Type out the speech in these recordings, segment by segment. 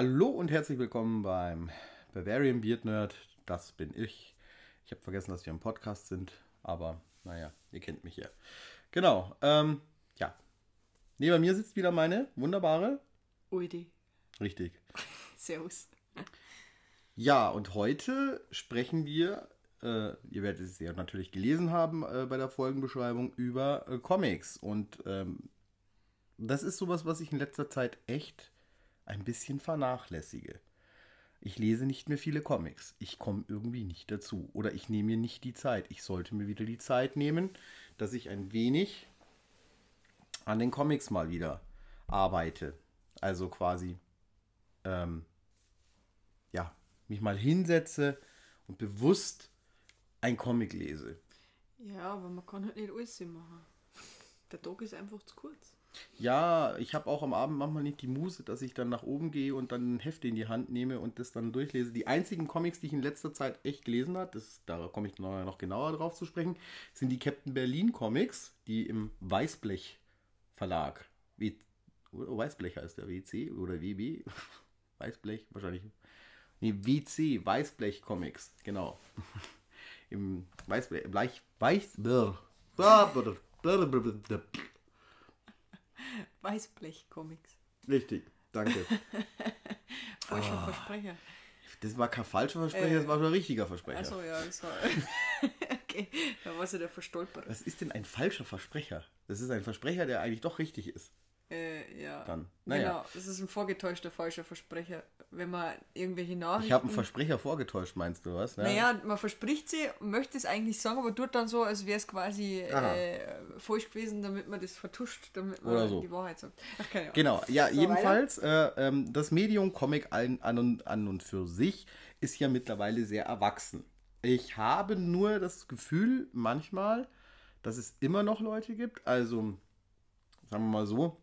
Hallo und herzlich willkommen beim Bavarian Beard Nerd. Das bin ich. Ich habe vergessen, dass wir im Podcast sind, aber naja, ihr kennt mich ja. Genau, ähm, ja. Neben mir sitzt wieder meine wunderbare. Udi. Richtig. Servus. Ja, und heute sprechen wir, äh, ihr werdet es ja natürlich gelesen haben äh, bei der Folgenbeschreibung, über äh, Comics. Und ähm, das ist sowas, was ich in letzter Zeit echt ein bisschen vernachlässige. Ich lese nicht mehr viele Comics. Ich komme irgendwie nicht dazu. Oder ich nehme mir nicht die Zeit. Ich sollte mir wieder die Zeit nehmen, dass ich ein wenig an den Comics mal wieder arbeite. Also quasi, ähm, ja, mich mal hinsetze und bewusst ein Comic lese. Ja, aber man kann halt nicht alles machen. Der Tag ist einfach zu kurz. Ja, ich habe auch am Abend manchmal nicht die Muße, dass ich dann nach oben gehe und dann ein Heft in die Hand nehme und das dann durchlese. Die einzigen Comics, die ich in letzter Zeit echt gelesen habe, da komme ich noch, genauer drauf zu sprechen, sind die Captain Berlin Comics, die im Weißblech Verlag, w, Weißblech heißt der, WC oder WB, Weißblech wahrscheinlich, nee, WC, Weißblech Comics, genau. Im Weißblech, Bleich, Weiß, Weißblech-Comics. Richtig, danke. Falscher Ah. Versprecher. Das war kein falscher Versprecher, das war schon ein richtiger Versprecher. Achso, ja, das war. okay, da war sie der Verstolperer. Was ist denn ein falscher Versprecher? Das ist ein Versprecher, der eigentlich doch richtig ist. Äh, ja. Dann, naja. Genau, das ist ein vorgetäuschter falscher Versprecher. Wenn man irgendwelche Nachrichten. Ich habe einen Versprecher vorgetäuscht, meinst du was? Ja. Naja, man verspricht sie, möchte es eigentlich sagen, aber tut dann so, als wäre es quasi äh, falsch gewesen, damit man das vertuscht, damit man Oder so. die Wahrheit sagt. Ach, keine Ahnung. Genau, ja, So, jedenfalls, äh, ähm, das Medium Comic an, an, und, an und für sich ist ja mittlerweile sehr erwachsen. Ich habe nur das Gefühl manchmal, dass es immer noch Leute gibt, also sagen wir mal so,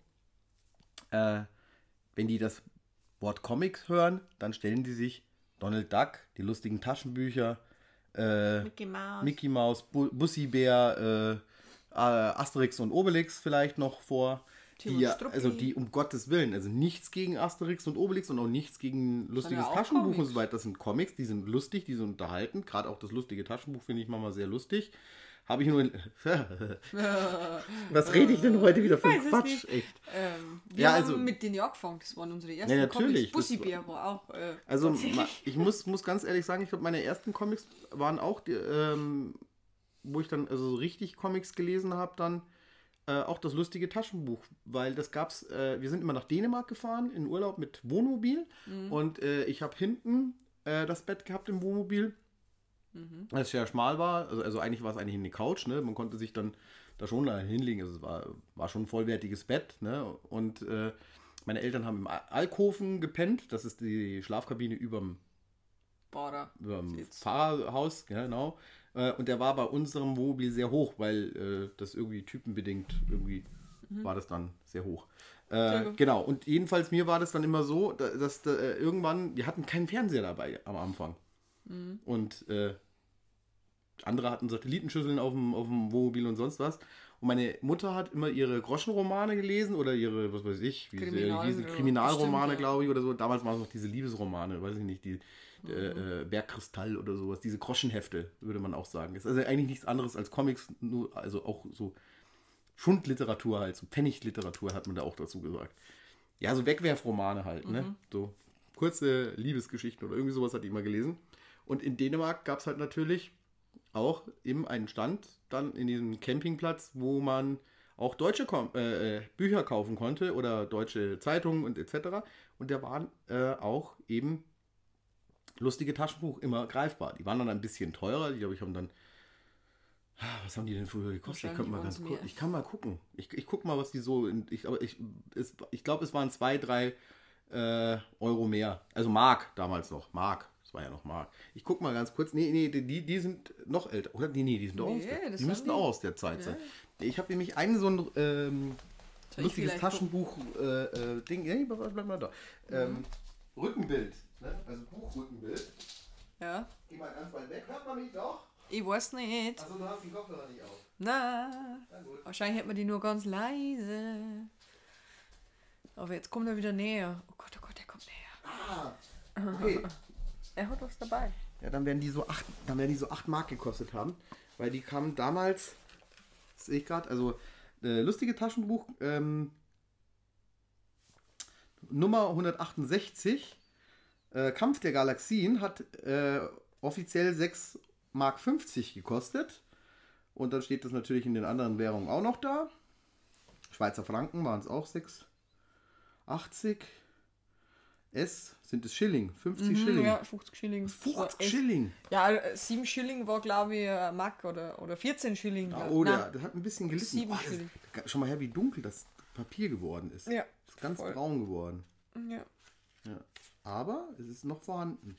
äh, wenn die das Wort Comics hören, dann stellen die sich Donald Duck, die lustigen Taschenbücher, äh, Mickey Mouse. Mickey Mouse, Bu Bussi Bär, äh, Asterix und Obelix vielleicht noch vor. Die, also die um Gottes Willen, also nichts gegen Asterix und Obelix und auch nichts gegen lustiges Taschenbuch und Comics. so weiter. Das sind Comics, die sind lustig, die sind unterhalten. Gerade auch das lustige Taschenbuch finde ich manchmal sehr lustig. Habe ich nur. Was rede ich denn heute wieder für weiß es Quatsch? Echt. Ähm, wir Ja, haben also- mit denen ja angefangen, das waren unsere ersten Ja, natürlich, Comics. das Bussi Bär war auch. Äh, Also ich muss, muss ganz ehrlich sagen, ich glaube, meine ersten Comics waren auch, die, ähm, wo ich dann also so richtig Comics gelesen habe, dann äh, auch das lustige Taschenbuch, weil das gab's, äh, wir sind immer nach Dänemark gefahren in Urlaub mit Wohnmobil und äh, ich habe hinten äh, das Bett gehabt im Wohnmobil, das sehr schmal war, also, also eigentlich war es eigentlich eine Couch, ne? man konnte sich dann da schon da hinlegen, also es war, war schon ein vollwertiges Bett ne? und äh, meine Eltern haben im Al- Alkoven gepennt, das ist die Schlafkabine überm Bader. über dem Sitz. Fahrerhaus, genau. Äh, Und der war bei unserem Wohnmobil sehr hoch, weil äh, das irgendwie typenbedingt irgendwie war das dann sehr hoch. Äh, genau, und jedenfalls mir war das dann immer so, da- dass da, äh, irgendwann, wir hatten keinen Fernseher dabei am Anfang. Und äh, andere hatten Satellitenschüsseln auf dem, auf dem Wohnmobil und sonst was. Und meine Mutter hat immer ihre Groschenromane gelesen oder ihre, was weiß ich, wie sie Kriminal- hießen, ja, Kriminalromane, ja. glaube ich, oder so. Damals waren es noch diese Liebesromane, weiß ich nicht, die äh, äh, Bergkristall oder sowas, diese Groschenhefte, würde man auch sagen. Ist also eigentlich nichts anderes als Comics, nur, also auch so Schundliteratur halt, so Pfennigliteratur hat man da auch dazu gesagt. Ja, so Wegwerfromane halt, ne? So kurze Liebesgeschichten oder irgendwie sowas hat die immer gelesen. Und in Dänemark gab es halt natürlich auch eben einen Stand dann in diesem Campingplatz, wo man auch deutsche Kom äh, äh, Bücher kaufen konnte oder deutsche Zeitungen und etc. Und da waren äh, auch eben lustige Taschenbuch immer greifbar. Die waren dann ein bisschen teurer. Ich glaube, ich habe dann. Ah, Was haben die denn früher gekostet? Ich, mal ganz kurz, ich kann mal gucken. Ich, ich gucke mal, was die so. In, ich aber ich, es, ich glaube, es waren zwei, drei äh, Euro mehr. Also Mark damals noch. Mark. War ja noch Mark. Ich gucke mal ganz kurz. Nee, nee, die, die sind noch älter. Oder? Nee, nee, die sind auch aus Nee, der, Die müssten die. auch aus der Zeit Ja. sein. Ich habe nämlich einen so ein ähm, lustiges vielleicht Taschenbuch äh, äh, Ding. Nee, bleib mal da. Ähm, Mhm. Rückenbild. Ne? Also Buchrückenbild. Ja, Geh mal ganz weit weg. Hört man mich doch? ich weiß nicht. Achso, du hast den Kopfhörer nicht auf. Na, Na wahrscheinlich hätte man die nur ganz leise. Aber jetzt kommt er wieder näher. Oh Gott, oh Gott, er kommt näher. Okay. Er hat was dabei. Ja, dann werden die so 8, dann werden die so 8 Mark gekostet haben. Weil die kamen damals, sehe ich gerade, also äh, lustige Taschenbuch, ähm, Nummer 168, äh, Kampf der Galaxien, hat äh, offiziell 6 Mark 50 gekostet. Und dann steht das natürlich in den anderen Währungen auch noch da. Schweizer Franken waren es auch 6,80. S sind es Schilling, 50 Schilling. Mhm, Ja, 50 Schilling. 50 War echt- Schilling. Ja, äh, 7 Schilling war, glaube ich, ein Mack oder, oder 14 Schilling. Ja, glaub- oh, Nein. das hat ein bisschen gelitten. Sieben Oh, das, Schilling. schau mal her, wie dunkel das Papier geworden ist. Ja, ist ganz voll. braun geworden. Ja. Ja. Aber es ist noch vorhanden.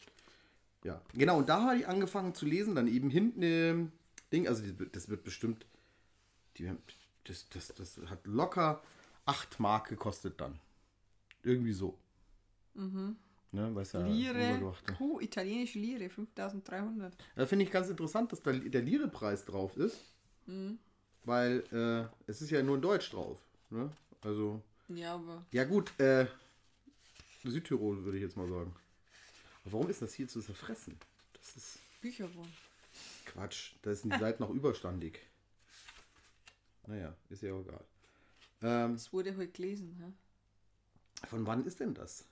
Ja, genau. Und da habe ich angefangen zu lesen. Dann eben hinten ähm, Ding. Also das wird bestimmt. Die, das, das, das hat locker 8 Mark gekostet dann. Irgendwie so. Ne, weiß ja, Lire, uh, italienische Lire, 5300. Da finde ich ganz interessant, dass da der Lire-Preis drauf ist. Mhm. Weil äh, es ist ja nur in Deutsch drauf. Ne? Also, Ja, aber ja gut, äh, Südtirol würde ich jetzt mal sagen. Aber warum ist das hier zu zerfressen? Das ist Bücher waren. Quatsch. Da sind die Seiten noch überstandig. Naja, ist ja auch egal. Ähm, Das wurde heute gelesen. Hä? von wann ist denn das?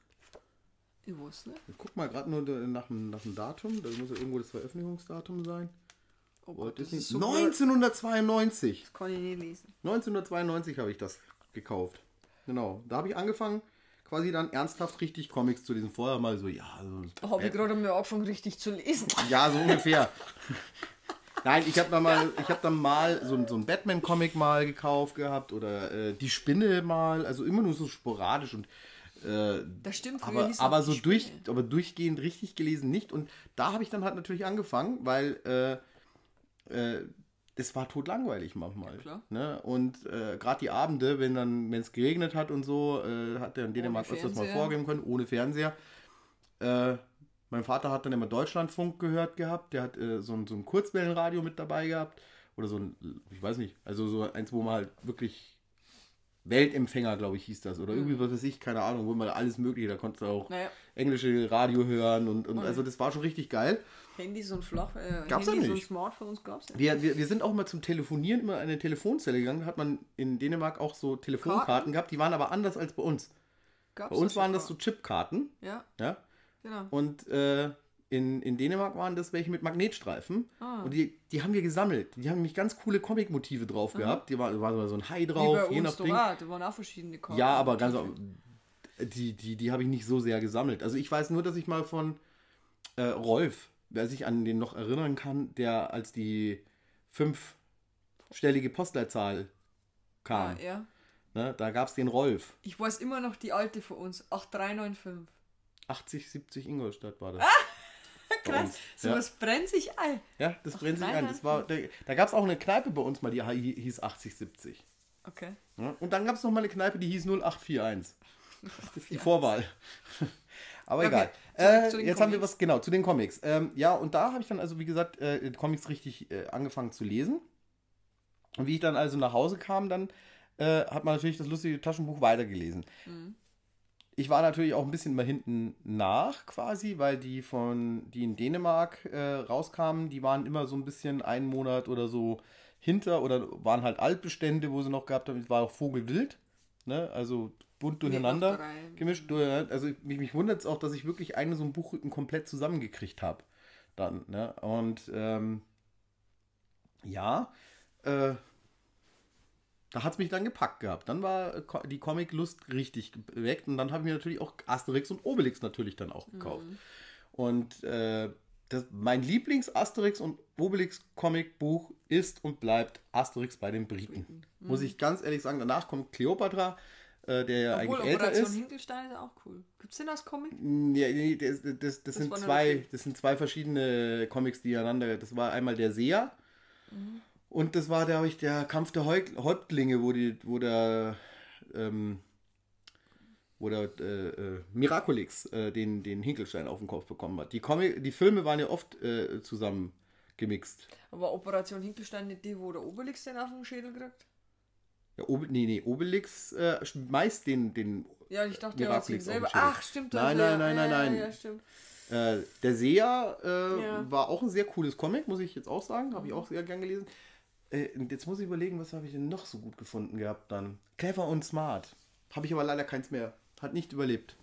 Ich weiß nicht. Ich guck mal gerade nur nach dem, nach dem Datum. Da muss ja irgendwo das Veröffentlichungsdatum sein. Oh Gott, das ist so 1992. Das kann ich nicht lesen. 1992 habe ich das gekauft. Genau. Da habe ich angefangen, quasi dann ernsthaft richtig Comics zu lesen. Vorher mal so, ja, so, habe ich gerade mal angefangen, richtig zu lesen. ja, so ungefähr. Nein, ich habe dann mal, ich habe dann mal so, ein- so ein Batman-Comic mal gekauft gehabt oder äh, die Spinne mal, also immer nur so sporadisch und äh, Das stimmt, aber, aber so durch, aber durchgehend richtig gelesen nicht. Und da habe ich dann halt natürlich angefangen, weil äh, äh, es war totlangweilig manchmal. Ja. Ne? Und äh, gerade die Abende, wenn dann, wenn es geregnet hat und so, äh, hat der in Dänemark öfters mal vorgeben können, ohne Fernseher. Äh, mein Vater hat dann immer Deutschlandfunk gehört gehabt, der hat äh, so, ein, so ein Kurzwellenradio mit dabei gehabt. Oder so ein, ich weiß nicht, also so eins, wo man halt wirklich Weltempfänger, glaube ich, hieß das. Oder irgendwie was weiß ich, keine Ahnung, wo man alles mögliche, da konntest du auch Naja, englische Radio hören und, und Oh ja. also das war schon richtig geil. Handys und Flach, äh, Gab's ja Handys und nicht. Smartphones gab es ja. Wir, wir, wir sind auch mal zum Telefonieren immer in eine Telefonzelle gegangen. Da hat man in Dänemark auch so Telefonkarten Karten? gehabt, die waren aber anders als bei uns. Gab's Bei uns schon waren das so. Chipkarten, Ja, ja. genau. Und äh, in, in Dänemark waren das welche mit Magnetstreifen. Ah. Und die, die haben wir gesammelt. Die haben nämlich ganz coole Comic-Motive drauf gehabt. Die war, da war so ein Hai Wie drauf, bei je nach uns Ding. da, waren auch verschiedene Karten. Ja, aber ganz die, die, die habe ich nicht so sehr gesammelt. Also ich weiß nur, dass ich mal von äh, Rolf, wer sich an den noch erinnern kann, der als die fünfstellige Postleitzahl kam, Ah, ja. ne, da gab es den Rolf. Ich weiß immer noch die alte von uns, 8395. 80, 70 Ingolstadt war das. Ah, Krass, uns. sowas brennt sich ein. Ja, ja das brennt sich ein. Das war, da da gab es auch eine Kneipe bei uns mal, die hi- hieß 80, 70. Okay. Ja, und dann gab es noch mal eine Kneipe, die hieß 0841. Das ist die Vorwahl. Aber Okay, egal. äh, zu jetzt haben wir Comics. was, genau, zu den Comics. Ähm, ja, und da habe ich dann also, wie gesagt, äh, Comics richtig äh, angefangen zu lesen. Und wie ich dann also nach Hause kam, dann äh, hat man natürlich das lustige Taschenbuch weitergelesen. Mhm. Ich war natürlich auch ein bisschen mal hinten nach quasi, weil die von, die in Dänemark äh, rauskamen, die waren immer so ein bisschen einen Monat oder so hinter oder waren halt Altbestände, wo sie noch gehabt haben. Es war auch Vogelwild, ne? Also bunt durcheinander gemischt. durch- Also mich, mich wundert es auch, dass ich wirklich einen so einen Buchrücken komplett zusammengekriegt habe. Dann, ne? Und ähm, ja, äh, da hat es mich dann gepackt gehabt. Dann war äh, die Comic-Lust richtig geweckt und dann habe ich mir natürlich auch Asterix und Obelix natürlich dann auch gekauft. Und äh, das, mein Lieblings-Asterix und Obelix-Comic-Buch ist und bleibt Asterix bei den Briten. Muss ich ganz ehrlich sagen. Danach kommt Cleopatra, äh, der ja Obwohl, eigentlich älter Operation ist. Hinkelstein ist auch cool. Gibt's denn das Comic? Ja, nee, das, das, das, Das sind zwei, das sind zwei verschiedene Comics, die einander. Das war einmal der Seher Mhm. Und das war, glaube ich, der Kampf der Häuptlinge, wo die, wo der, ähm, wo der äh, äh, Miraculix äh, den, den Hinkelstein auf den Kopf bekommen hat. Die, Comic, die Filme waren ja oft äh, zusammen gemixt. Aber Operation Hinkelstein nicht die, wo der Obelix den auf den Schädel kriegt? Ja, Ob nee, nee, Obelix äh, meist den, den Ja, ich dachte, Miraculix sie selber. Ach, stimmt. Nein, das, nein, ja, nein, ja, nein, Ja, nein. ja, stimmt. Äh, der Seher äh, Ja. war auch ein sehr cooles Comic, muss ich jetzt auch sagen. Habe ich auch sehr gern gelesen. Äh, jetzt muss ich überlegen, was habe ich denn noch so gut gefunden gehabt dann? Clever und Smart. Habe ich aber leider keins mehr. Hat nicht überlebt.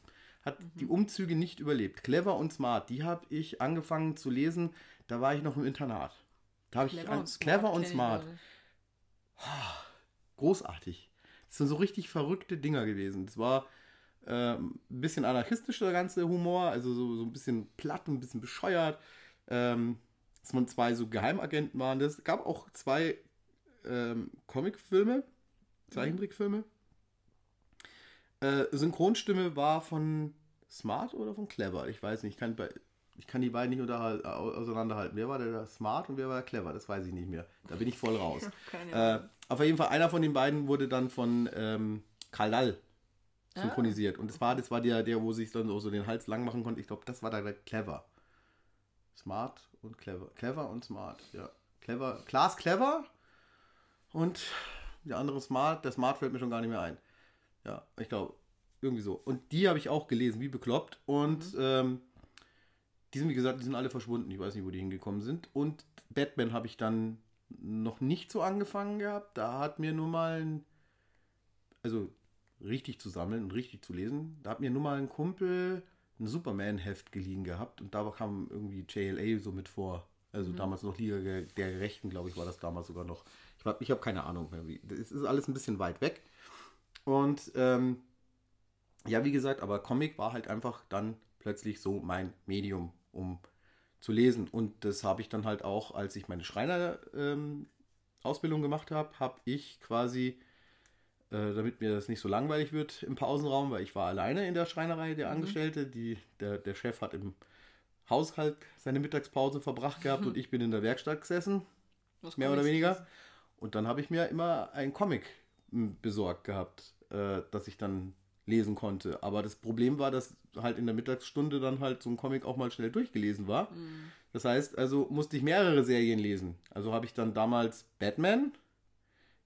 Hat Mhm. die Umzüge nicht überlebt. Clever und Smart, die habe ich angefangen zu lesen. Da war ich noch im Internat. Da habe ich Clever und Smart. Clever und Smart. nicht. Großartig. Das sind so richtig verrückte Dinger gewesen. Das war ähm, ein bisschen anarchistischer, der ganze Humor, also so, so ein bisschen platt und ein bisschen bescheuert. Ähm, dass man zwei so Geheimagenten waren. Es gab auch zwei ähm, Comicfilme, Zeichentrickfilme. Äh, Synchronstimme war von Smart oder von Clever. Ich weiß nicht, ich kann, ich kann die beiden nicht auseinanderhalten. Wer war der Smart und wer war der Clever? Das weiß ich nicht mehr. Da bin ich voll raus. Äh, auf jeden Fall, einer von den beiden wurde dann von ähm, Karl Dall Ah. synchronisiert. Und das war, das war der, der, wo sich dann so den Hals lang machen konnte. Ich glaube, das war der, der Clever. Smart und Clever. Clever und Smart, ja. Clever. Klaas Clever und der andere Smart. Der Smart fällt mir schon gar nicht mehr ein. Ja, ich glaube, irgendwie so. Und die habe ich auch gelesen, wie bekloppt. Und ähm, die sind, wie gesagt, die sind alle verschwunden. Ich weiß nicht, wo die hingekommen sind. Und Batman habe ich dann noch nicht so angefangen gehabt. Da hat mir nur mal ein, also richtig zu sammeln und richtig zu lesen, da hat mir nur mal ein Kumpel ein Superman-Heft geliehen gehabt und da kam irgendwie JLA so mit vor. Also damals noch Liga der Gerechten, glaube ich, war das damals sogar noch. Ich, ich habe keine Ahnung mehr. Wie. Das ist alles ein bisschen weit weg. Und ähm, ja, wie gesagt, aber Comic war halt einfach dann plötzlich so mein Medium, um zu lesen. Und das habe ich dann halt auch, als ich meine Schreiner-Ausbildung gemacht habe, habe ich quasi, äh, damit mir das nicht so langweilig wird im Pausenraum, weil ich war alleine in der Schreinerei, der Angestellte. Die, der, der Chef hat im Haushalt seine Mittagspause verbracht gehabt und ich bin in der Werkstatt gesessen Was mehr oder weniger. Und dann habe ich mir immer ein Comic m, besorgt gehabt, äh, das ich dann lesen konnte. Aber das Problem war, dass halt in der Mittagsstunde dann halt so ein Comic auch mal schnell durchgelesen war. Mhm. Das heißt, also musste ich mehrere Serien lesen. Also habe ich dann damals Batman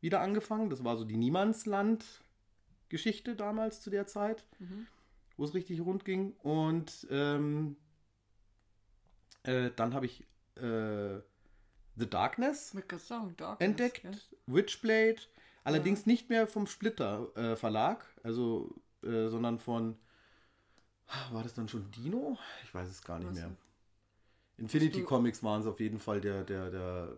wieder angefangen. Das war so die Niemandsland-Geschichte damals zu der Zeit, Mhm. wo es richtig rund ging. Und ähm, äh, dann habe ich äh, The Darkness Gesang, Darkness, entdeckt, gell? Witchblade, allerdings nicht mehr vom Splitter äh, Verlag, also äh, sondern von war das dann schon Dino? Ich weiß es gar nicht Was mehr. Infinity Comics waren es auf jeden Fall der der der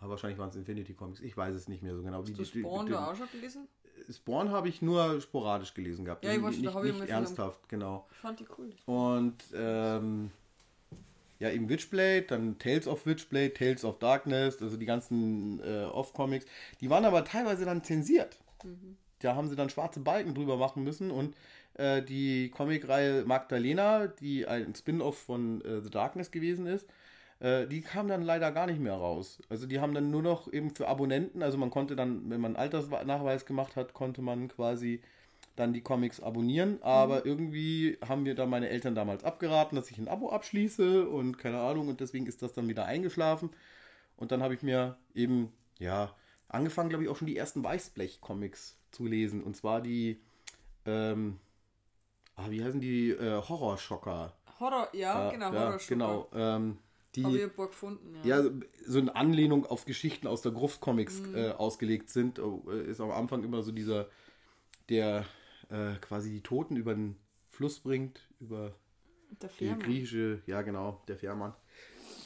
ah, wahrscheinlich waren es Infinity Comics. Ich weiß es nicht mehr so genau. Hast du die- die- Spawn die- da auch schon gelesen? Spawn habe ich nur sporadisch gelesen gehabt. Ja, ich da nicht, habe ich nicht ernsthaft, genau. Ich fand die cool. Und ähm, ja, eben Witchblade, dann Tales of Witchblade, Tales of Darkness, also die ganzen äh, Off-Comics. Die waren aber teilweise dann zensiert. Da haben sie dann schwarze Balken drüber machen müssen und äh, die Comicreihe Magdalena, die ein Spin-off von äh, The Darkness gewesen ist, äh, die kam dann leider gar nicht mehr raus. Also die haben dann nur noch eben für Abonnenten, also man konnte dann, wenn man Altersnachweis gemacht hat, konnte man quasi dann die Comics abonnieren, aber irgendwie haben mir dann meine Eltern damals abgeraten, dass ich ein Abo abschließe und keine Ahnung und deswegen ist das dann wieder eingeschlafen. Und dann habe ich mir eben, ja, angefangen, glaube ich, auch schon die ersten Weißblech-Comics zu lesen. Und zwar die, ähm, ah, wie heißen die, äh, Horrorschocker. Horror, ja, genau, Horror genau, ähm, die, gefunden, ja. ja, so eine Anlehnung auf Geschichten aus der Gruft-Comics äh, ausgelegt sind, äh, ist am Anfang immer so dieser, der äh, quasi die Toten über den Fluss bringt, über Der die griechische, ja genau, der Fährmann.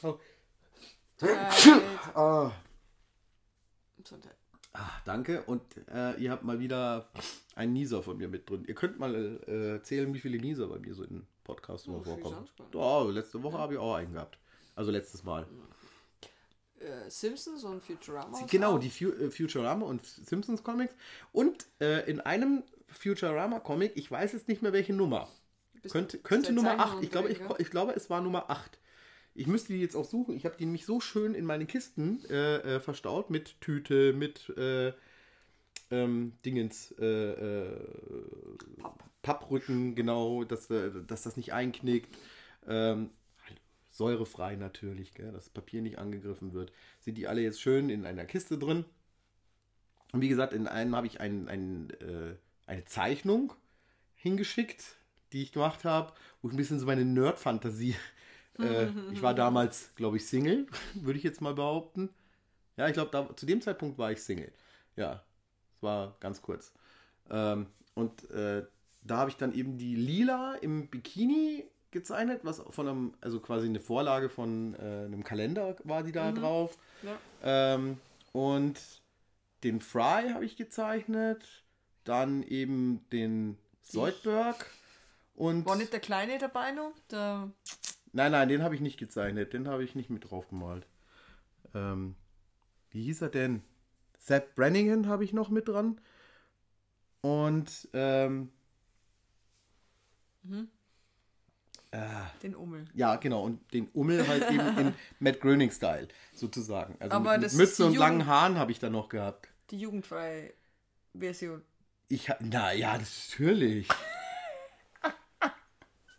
Oh. Äh, Ah, Gesundheit. ah, danke. Und äh, ihr habt mal wieder einen Nieser von mir mit drin. Ihr könnt mal äh, erzählen, wie viele Nieser bei mir so in Podcasts immer Oh, vorkommen. Oh, letzte Woche habe ich auch einen gehabt. Also letztes Mal. Äh, Simpsons und Futurama. Genau, die Fu äh, Futurama und Simpsons Comics. Und äh, in einem Futurama Comic, ich weiß jetzt nicht mehr welche Nummer. Bist- Könnte, könnte Nummer Zeichner 8. Ich glaube, ich, ich glaube, es war Nummer 8. Ich müsste die jetzt auch suchen. Ich habe die nämlich so schön in meine Kisten äh, äh, verstaut mit Tüte, mit äh, ähm, Dingens, Papp. Papprücken, genau, dass, äh, dass das nicht einknickt. Ähm, säurefrei natürlich, gell, dass das Papier nicht angegriffen wird. Sind die alle jetzt schön in einer Kiste drin. Und wie gesagt, in einem habe ich ein, ein, äh, eine Zeichnung hingeschickt, die ich gemacht habe, wo ich ein bisschen so meine Nerd-Fantasie. Äh, ich war damals, glaube ich, Single, würde ich jetzt mal behaupten. Ja, ich glaube, zu dem Zeitpunkt war ich Single. Ja, das war ganz kurz. Ähm, und äh, da habe ich dann eben die Lila im Bikini gezeichnet, was von einem, also quasi eine Vorlage von äh, einem Kalender war die da drauf. Ja. Ähm, und den Fry habe ich gezeichnet. Dann eben den Soldberg. Und War nicht der Kleine dabei noch? Der, nein, nein, den habe ich nicht gezeichnet. Den habe ich nicht mit drauf gemalt. Ähm, wie hieß er denn? Sepp Brannigan habe ich noch mit dran. Und ähm, den Ummel. ja, genau. Und den Ummel halt eben in Matt Groening-Style, sozusagen. Also Aber mit, das mit Mütze und langen Jugend- Haaren habe ich da noch gehabt. Die jugendfreie Version. Ich, na ja, natürlich.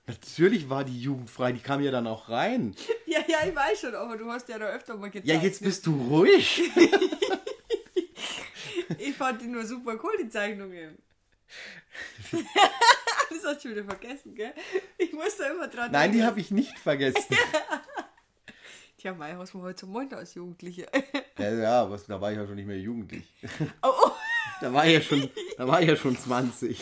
natürlich war die jugendfrei, die kam ja dann auch rein. Ja, ja, ich weiß schon, aber du hast ja da öfter mal gezeigt. Ja, jetzt bist du ruhig. Ich fand die nur super cool, die Zeichnungen. Das hast du wieder vergessen, gell? Ich muss da immer dran Nein, die denken. habe ich nicht vergessen. Tja, Mai, was man heute so meint als Jugendliche. Ja, ja, was, da war ich ja schon nicht mehr jugendlich. oh, oh. Da war ich ja schon, da war ich ja schon 20.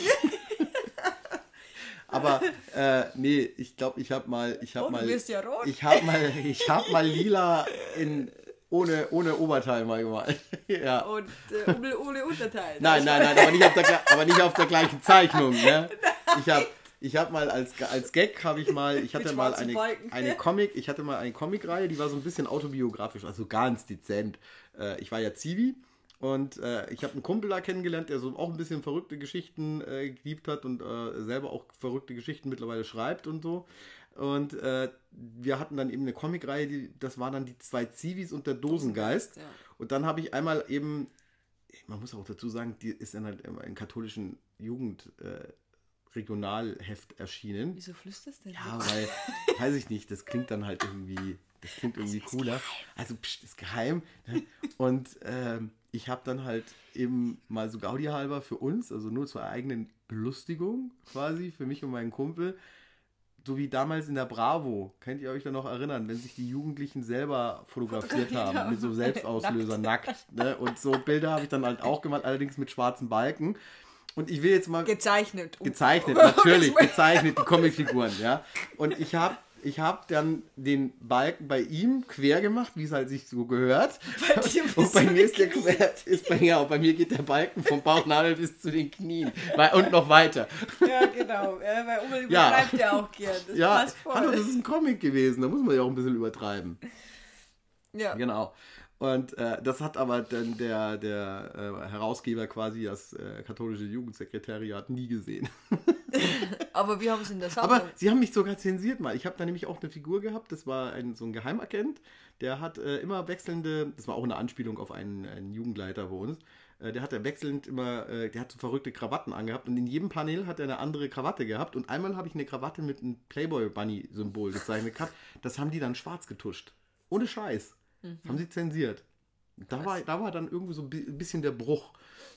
Aber äh, nee, ich glaube, ich habe mal, ich habe Oh, du mal, ja rot. ich habe mal, ich habe mal lila in ohne ohne Oberteil mal gemalt. ja. Und äh, ohne, Unterteil. Nein, nein, nein, aber nicht auf der, aber nicht auf der gleichen Zeichnung. Ne? Ich habe ich hab mal als, als Gag habe ich mal, ich hatte mal eine, eine Comic, ich hatte mal eine Comicreihe, die war so ein bisschen autobiografisch, also ganz dezent. Äh, ich war ja Zivi und äh, ich habe einen Kumpel da kennengelernt, der so auch ein bisschen verrückte Geschichten äh, geliebt hat und selber auch verrückte Geschichten mittlerweile schreibt und so. Und äh, wir hatten dann eben eine Comicreihe, die, das waren dann die zwei Zivis und der Dosengeist. Ja. Und dann habe ich einmal eben, man muss auch dazu sagen, die ist in einem, einem katholischen Jugend äh, Regionalheft erschienen. Wieso flüsterst du denn? Ja, weil, weiß ich nicht, das klingt dann halt irgendwie, das klingt irgendwie cooler. Also, pst, ist geheim. Und ähm, ich habe dann halt eben mal so Gaudi halber für uns, also nur zur eigenen Belustigung quasi, für mich und meinen Kumpel, so wie damals in der Bravo, könnt ihr euch da noch erinnern, wenn sich die Jugendlichen selber fotografiert haben, haben. mit so Selbstauslöser nackt. ne? Und so Bilder habe ich dann halt auch gemacht, allerdings mit schwarzen Balken. Und ich will jetzt mal Gezeichnet. Um- gezeichnet, natürlich, gezeichnet, die Comicfiguren, ja. Und ich habe ich hab dann den Balken bei ihm quer gemacht, wie es halt sich so gehört. Bei dir Und bei mir ist der quer, ist bei, ja, und bei mir geht der Balken vom Bauchnabel bis zu den Knien und noch weiter. Ja, genau. Ja, weil Uwe Ja. übertreibt ja auch gern. Das Ja, passt voll. hallo, das ist ein Comic gewesen, da muss man ja auch ein bisschen übertreiben. ja. Genau. Und äh, das hat aber dann der, der äh, Herausgeber quasi, das äh, katholische Jugendsekretariat, nie gesehen. Aber wir haben es in der Sammlung. Aber sie haben mich sogar zensiert mal. Ich habe da nämlich auch eine Figur gehabt, das war ein, so ein Geheimagent, der hat äh, immer wechselnde, das war auch eine Anspielung auf einen, einen Jugendleiter bei uns, äh, der hat ja wechselnd immer, äh, der hat so verrückte Krawatten angehabt und in jedem Panel hat er eine andere Krawatte gehabt und einmal habe ich eine Krawatte mit einem Playboy-Bunny-Symbol gezeichnet gehabt. Das haben die dann schwarz getuscht. Ohne Scheiß. Das haben sie zensiert. Da war, da war dann irgendwie so ein bi- ein bisschen der Bruch.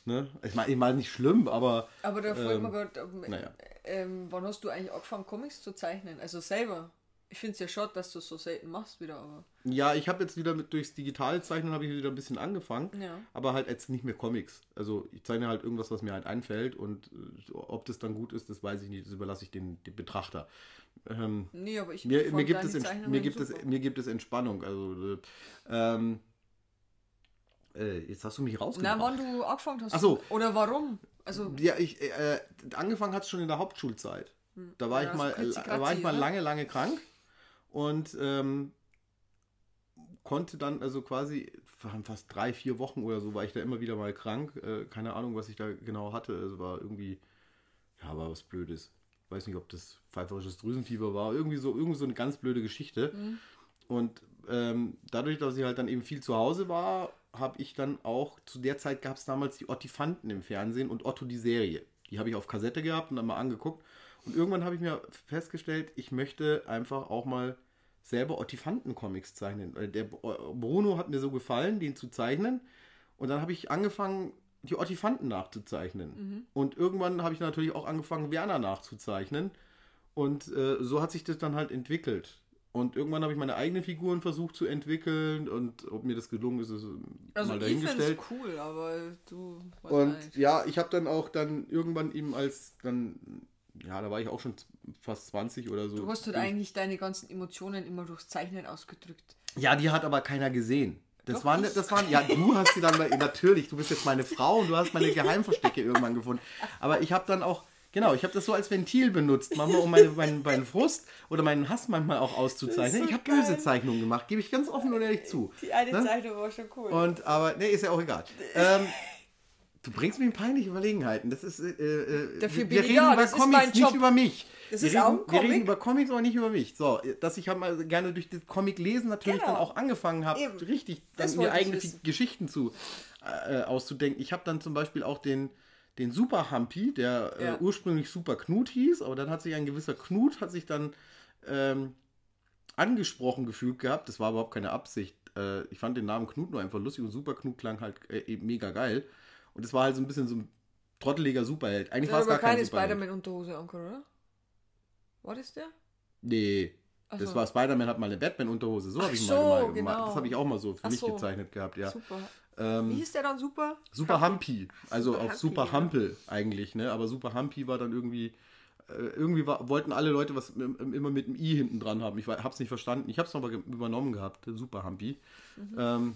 Ne? Ich meine, ich meine nicht schlimm, aber Aber da fragt Ähm, man gerade, ähm, naja. ähm, wann hast du eigentlich angefangen, Comics zu zeichnen? Also selber. Ich finde es ja schade, dass du es so selten machst wieder, aber. Ja, ich habe jetzt wieder mit durchs Digitalzeichnen habe ich wieder ein bisschen angefangen, Ja. aber halt jetzt nicht mehr Comics. Also ich zeichne halt irgendwas, was mir halt einfällt und äh, ob das dann gut ist, das weiß ich nicht, das überlasse ich den, dem Betrachter. Ähm, Nee, aber ich mir, mir, gibt es, mir, gibt es, mir gibt es Entspannung. Also äh, ähm, äh, jetzt hast du mich Na, rausgebracht. wann du angefangen hast. Ach so. Oder warum? Also, Ja, ich, äh, angefangen hat es schon in der Hauptschulzeit. Da war Ja, ich so mal, kratzi, da war ich mal ne? lange, lange krank und ähm, konnte dann also quasi waren fast drei, vier Wochen oder so war ich da immer wieder mal krank. Äh, keine Ahnung, was ich da genau hatte. Es war irgendwie, ja, war was Blödes. Weiß nicht, ob das pfeiferisches Drüsenfieber war. Irgendwie so, irgendwie so eine ganz blöde Geschichte. Und ähm, dadurch, dass ich halt dann eben viel zu Hause war, habe ich dann auch, zu der Zeit gab es damals die Ottifanten im Fernsehen und Otto die Serie. Die habe ich auf Kassette gehabt und dann mal angeguckt. Und irgendwann habe ich mir festgestellt, ich möchte einfach auch mal selber Ottifanten-Comics zeichnen. Der Bruno hat mir so gefallen, den zu zeichnen. Und dann habe ich angefangen, die Ottifanten nachzuzeichnen. Und irgendwann habe ich natürlich auch angefangen, Werner nachzuzeichnen. Und äh, so hat sich das dann halt entwickelt. Und irgendwann habe ich meine eigenen Figuren versucht zu entwickeln und ob mir das gelungen ist, ist Also mal dahingestellt. es cool, aber du Und nicht. ja, ich habe dann auch dann irgendwann eben als dann, ja, da war ich auch schon fast 20 oder so. Du hast halt eigentlich deine ganzen Emotionen immer durchs Zeichnen ausgedrückt. Ja, die hat aber keiner gesehen. Das Doch, waren, das waren, ja, du hast sie dann, natürlich, du bist jetzt meine Frau und du hast meine Geheimverstecke irgendwann gefunden. Aber ich habe dann auch, genau, ich habe das so als Ventil benutzt, manchmal um meine, meinen, meinen Frust oder meinen Hass manchmal auch auszuzeichnen. so ich habe böse Zeichnungen gemacht, gebe ich ganz offen und ehrlich zu. Die eine Ne? Zeichnung war schon cool. Und, aber, nee, ist ja auch egal. Ähm, du bringst mich in peinliche Überlegenheiten. Das ist, äh, äh, Dafür wir, bin wir ich reden das ist Comics, nicht über mich. Das wir ist reden, auch ein Wir reden Comic. über Comics, aber nicht über mich. So, dass ich halt mal gerne durch das Comic lesen natürlich Genau. dann auch angefangen habe, Eben. richtig dann mir eigene. Geschichten zu äh, auszudenken. Ich habe dann zum Beispiel auch den den Super Humpy, der Ja. äh, ursprünglich Super Knut hieß, aber dann hat sich ein gewisser Knut hat sich dann ähm, angesprochen gefühlt gehabt. Das war überhaupt keine Absicht. Äh, ich fand den Namen Knut nur einfach lustig und Super Knut klang halt äh, eben mega geil. Und es war halt so ein bisschen so ein trotteliger Superheld. Eigentlich war es gar aber kein keine Superheld. Spider-Man-Unterhose angehabt, oder? War das der? Nee. Ach Das so. war Spider-Man hat mal eine Batman-Unterhose. So habe ich so, mal gemacht. genau. Das habe ich auch mal so für Ach mich so. gezeichnet gehabt, ja. Super. Ähm, Wie hieß der dann super? Super Humpy, also Super auf Humpy, Super ja. Hampel eigentlich, ne? Aber Super Humpy war dann irgendwie, äh, irgendwie war, wollten alle Leute was im- im- immer mit einem I hinten dran haben. Ich war, hab's nicht verstanden. Ich hab's aber ge- übernommen gehabt, Super Humpy. Mhm. Ähm,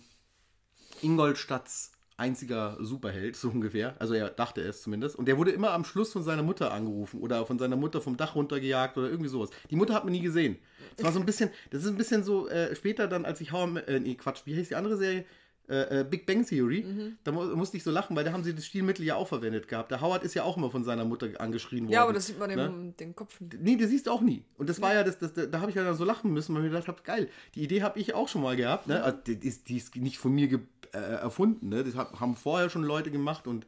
Ingolstadts einziger Superheld, so ungefähr. Also er dachte es zumindest. Und der wurde immer am Schluss von seiner Mutter angerufen oder von seiner Mutter vom Dach runtergejagt oder irgendwie sowas. Die Mutter hat man nie gesehen. Das war so ein bisschen, das ist ein bisschen so, äh, später dann, als ich How äh, nee, Quatsch, wie hieß die andere Serie? Äh, äh, Big Bang Theory. Mhm. Da mu musste ich so lachen, weil da haben sie das Stilmittel ja auch verwendet gehabt. Der Howard ist ja auch immer von seiner Mutter angeschrien worden. Ja, aber das sieht man ne? im, den Kopf nicht. Nee, das siehst du auch nie. Und das war ja, das, das, da habe ich ja dann so lachen müssen, weil ich mir gedacht habe, geil, die Idee habe ich auch schon mal gehabt. Ne? Also, die, ist, die ist nicht von mir ge äh, erfunden. Ne? Das hab, haben vorher schon Leute gemacht und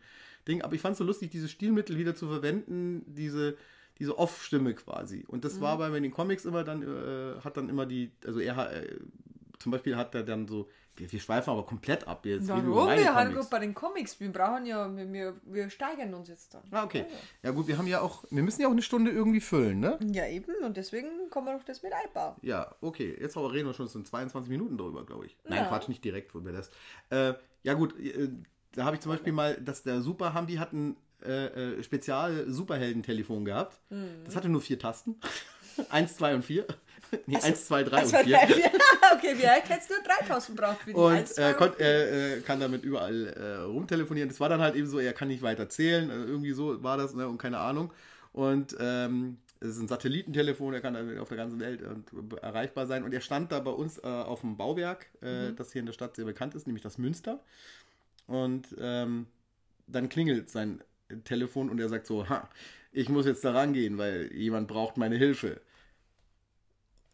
Ding. Aber ich fand es so lustig, dieses Stilmittel wieder zu verwenden, diese, diese Off-Stimme quasi. Und das war bei mir in den Comics immer dann, äh, hat dann immer die, also er äh, zum Beispiel hat er dann so, wir, wir schweifen aber komplett ab jetzt. Warum? Wir haben gut bei den Comics. Wir brauchen ja, wir, wir, wir steigern uns jetzt dann. Ah, okay. Ja gut, wir haben ja auch, wir müssen ja auch eine Stunde irgendwie füllen, ne? Ja, eben. Und deswegen kommen wir doch das mit einbauen. Ja, okay. Jetzt aber reden wir schon so in 22 Minuten drüber, glaube ich. Nein, Ja. Quatsch, nicht direkt, wo wir das. Äh, ja, gut. Äh, da habe ich zum Beispiel mal, dass der Super Humby hat ein äh, äh, Spezial-Superhelden-Telefon gehabt. Mhm. Das hatte nur vier Tasten. Eins, zwei und vier. Nee, eins, zwei, drei Eins, und zwei, vier. drei, vier. okay, wie alt hättest du 3000 braucht für die Und Eins, zwei äh, und konnt, äh, äh, kann damit überall äh, rumtelefonieren. Das war dann halt eben so, er kann nicht weiter zählen. Äh, irgendwie so war das, ne? Und keine Ahnung. Und ähm, es ist ein Satellitentelefon, er kann auf der ganzen Welt äh, erreichbar sein. Und er stand da bei uns äh, auf dem Bauwerk, Mhm. das hier in der Stadt sehr bekannt ist, nämlich das Münster. Und ähm, dann klingelt sein Telefon und er sagt so, ha, ich muss jetzt da rangehen, weil jemand braucht meine Hilfe.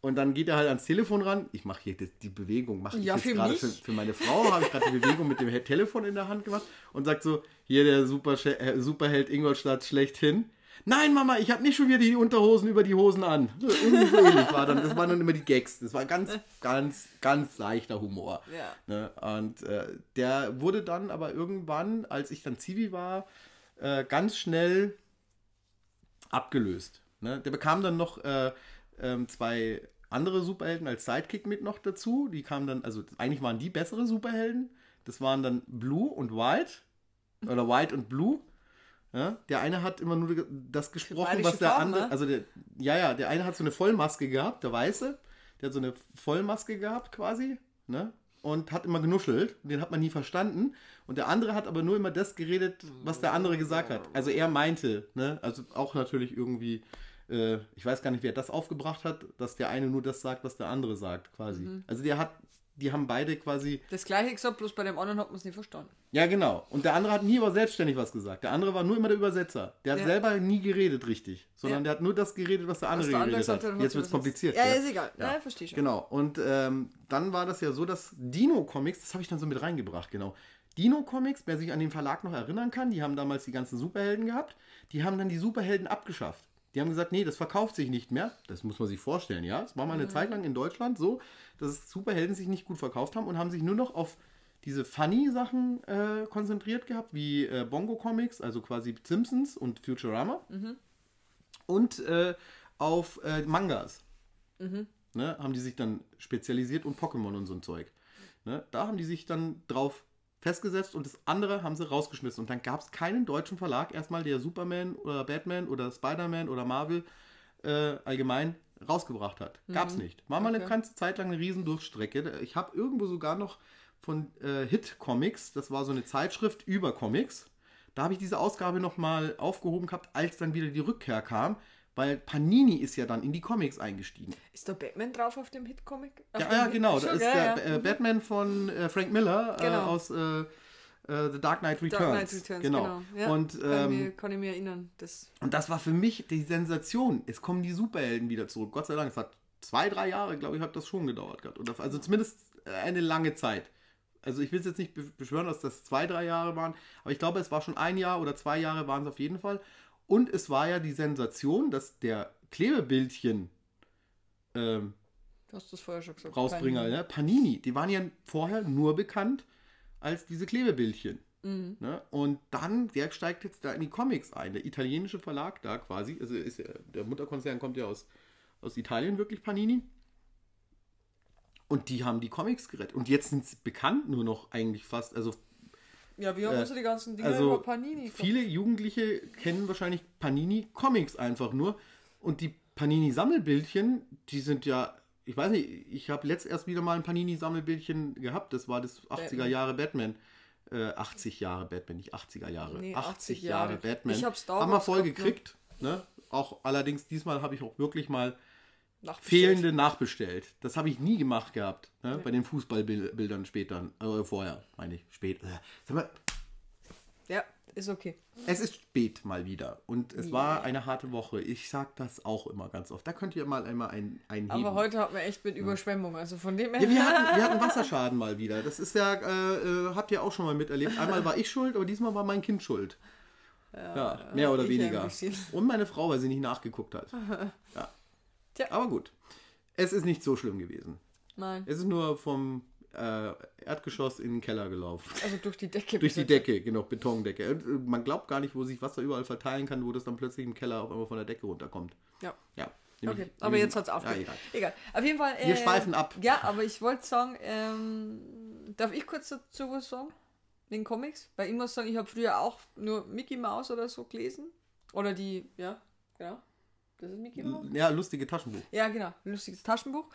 Und dann geht er halt ans Telefon ran. Ich mache hier die, die Bewegung, mache ich Ja, jetzt für gerade für, für meine Frau, habe ich gerade die Bewegung mit dem Telefon in der Hand gemacht und sagt so, hier der Super äh, Superheld Ingolstadt schlechthin. Nein, Mama, ich habe nicht schon wieder die Unterhosen über die Hosen an. So, Irgendwie war dann. Das waren dann immer die Gags. Das war ganz, ganz, ganz leichter Humor. Ja. Ne? Und äh, der wurde dann aber irgendwann, als ich dann Zivi war, äh, ganz schnell abgelöst. Ne? Der bekam dann noch äh, ähm, zwei andere Superhelden als Sidekick mit noch dazu. Die kamen dann, also eigentlich waren die bessere Superhelden. Das waren dann Blue und White. Oder White und Blue. Ja? Der eine hat immer nur das gesprochen, was der andere. ne? Also der, ja, ja, der eine hat so eine Vollmaske gehabt, der Weiße. Der hat so eine Vollmaske gehabt quasi. Ne? Und hat immer genuschelt. Den hat man nie verstanden. Und der andere hat aber nur immer das geredet, was der andere gesagt hat. Also er meinte, ne? Also auch natürlich irgendwie, äh, ich weiß gar nicht, wer das aufgebracht hat, dass der eine nur das sagt, was der andere sagt, quasi. Mhm. Also der hat, die haben beide quasi, Das gleiche gesagt, bloß bei dem anderen hat man es nicht verstanden. ja genau. Und der andere hat nie aber selbstständig was gesagt. Der andere war nur immer der Übersetzer. Der hat Ja. selber nie geredet richtig, sondern Ja. der hat nur das geredet, was der Was andere der andere geredet gesagt hat. hat, Jetzt wird es kompliziert. Ja, gell? ist egal. Ja. Nein, verstehe schon. Genau. Und ähm, dann war das ja so, dass Dino-Comics, das habe ich dann so mit reingebracht, genau. Dino-Comics, wer sich an den Verlag noch erinnern kann, die haben damals die ganzen Superhelden gehabt, die haben dann die Superhelden abgeschafft. Die haben gesagt, nee, das verkauft sich nicht mehr. Das muss man sich vorstellen, ja. Es war mal eine Zeit lang in Deutschland so, dass Superhelden sich nicht gut verkauft haben und haben sich nur noch auf diese Funny-Sachen äh, konzentriert gehabt, wie äh, Bongo-Comics, also quasi Simpsons und Futurama. Und äh, auf äh, Mangas. Ne, haben die sich dann spezialisiert und Pokémon und so ein Zeug. Ne, da haben die sich dann drauf festgesetzt und das andere haben sie rausgeschmissen. Und dann gab es keinen deutschen Verlag erstmal, der Superman oder Batman oder Spider-Man oder Marvel äh, allgemein rausgebracht hat. Gab's nicht. War mal eine Okay. ganze Zeit lang eine Riesendurchstrecke. Ich habe irgendwo sogar noch von äh, Hit Comics, das war so eine Zeitschrift über Comics. Da habe ich diese Ausgabe nochmal aufgehoben gehabt, als dann wieder die Rückkehr kam, weil Panini ist ja dann in die Comics eingestiegen. Ist da Batman drauf auf dem Hit-Comic? Auf Ja, ja Hit- genau. Da ist ja, der ja. äh, Batman von äh, Frank Miller äh, Genau. aus äh, äh, The Dark Knight Returns. Dark Knight Returns, genau. genau. Ja, Und, kann, ähm, ich mir, kann ich mir erinnern. Das, und das war für mich die Sensation. Es kommen die Superhelden wieder zurück. Gott sei Dank, es hat zwei, drei Jahre, glaube ich, hat das schon gedauert gehabt. Oder, also zumindest äh, eine lange Zeit. Also ich will es jetzt nicht be- beschwören, dass das zwei, drei Jahre waren, aber ich glaube, es war schon ein Jahr oder zwei Jahre waren es auf jeden Fall. Und es war ja die Sensation, dass der Klebebildchen ähm, du hast das vorher schon gesagt. Rausbringer, Kein- ne? Panini, die waren ja vorher nur bekannt als diese Klebebildchen. Mhm. Ne? Und dann, der steigt jetzt da in die Comics ein. Der italienische Verlag da quasi, also ist, ja- der Mutterkonzern kommt ja aus, aus Italien wirklich, Panini. Und die haben die Comics gerettet. Und jetzt sind sie bekannt nur noch eigentlich fast. Also Ja, wir haben Äh, uns die ganzen Dinge also über Panini viele Jugendliche kennen wahrscheinlich Panini Comics einfach nur. Und die Panini Sammelbildchen, die sind ja, ich weiß nicht, ich habe letzt erst wieder mal ein Panini Sammelbildchen gehabt. Das war das 80er Batman. Jahre Batman. Äh, 80 Jahre Batman, nicht 80er Jahre. Nee, 80, 80 Jahre Jahre. Batman. Ich hab's Star Haben wir voll ne? gekriegt. Ne? Auch allerdings diesmal habe ich auch wirklich mal. Fehlende nachbestellt. Das habe ich nie gemacht gehabt. Ne? Bei den Fußballbildern später. Äh, vorher, meine ich. Spät. Äh. Sag mal, Ja, ist okay. es ist spät mal wieder und es war eine harte Woche. Ich sag das auch immer ganz oft. Da könnt ihr mal einmal ein, einheben. Aber heute hatten wir echt mit Überschwemmung. Also von dem her. ja, wir, hatten, wir hatten Wasserschaden mal wieder. Das ist ja, äh, äh, habt ihr auch schon mal miterlebt. Einmal war ich schuld, aber diesmal war mein Kind schuld. Ja, mehr oder ein weniger. Und meine Frau, weil sie nicht nachgeguckt hat. Ja. Tja. Aber gut. Es ist nicht so schlimm gewesen. Nein. Es ist nur vom äh, Erdgeschoss in den Keller gelaufen. Also durch die Decke. Durch die. Decke, genau, Betondecke. Und, äh, man glaubt gar nicht, wo sich Wasser überall verteilen kann, wo das dann plötzlich im Keller auf einmal von der Decke runterkommt. Ja. Ja. nämlich- Okay, aber nämlich- jetzt hat es Ja, aufgehört. egal. egal. Auf jeden Fall. Wir äh, schweifen ab. Ja, aber ich wollte sagen, ähm, darf ich kurz dazu was sagen? Den Comics? Weil ich muss sagen, ich habe früher auch nur Mickey Mouse oder so gelesen. Oder die, ja, genau. Das ist Mickey Mouse. Ja, lustige Taschenbuch. Ja, genau. Lustiges Taschenbuch.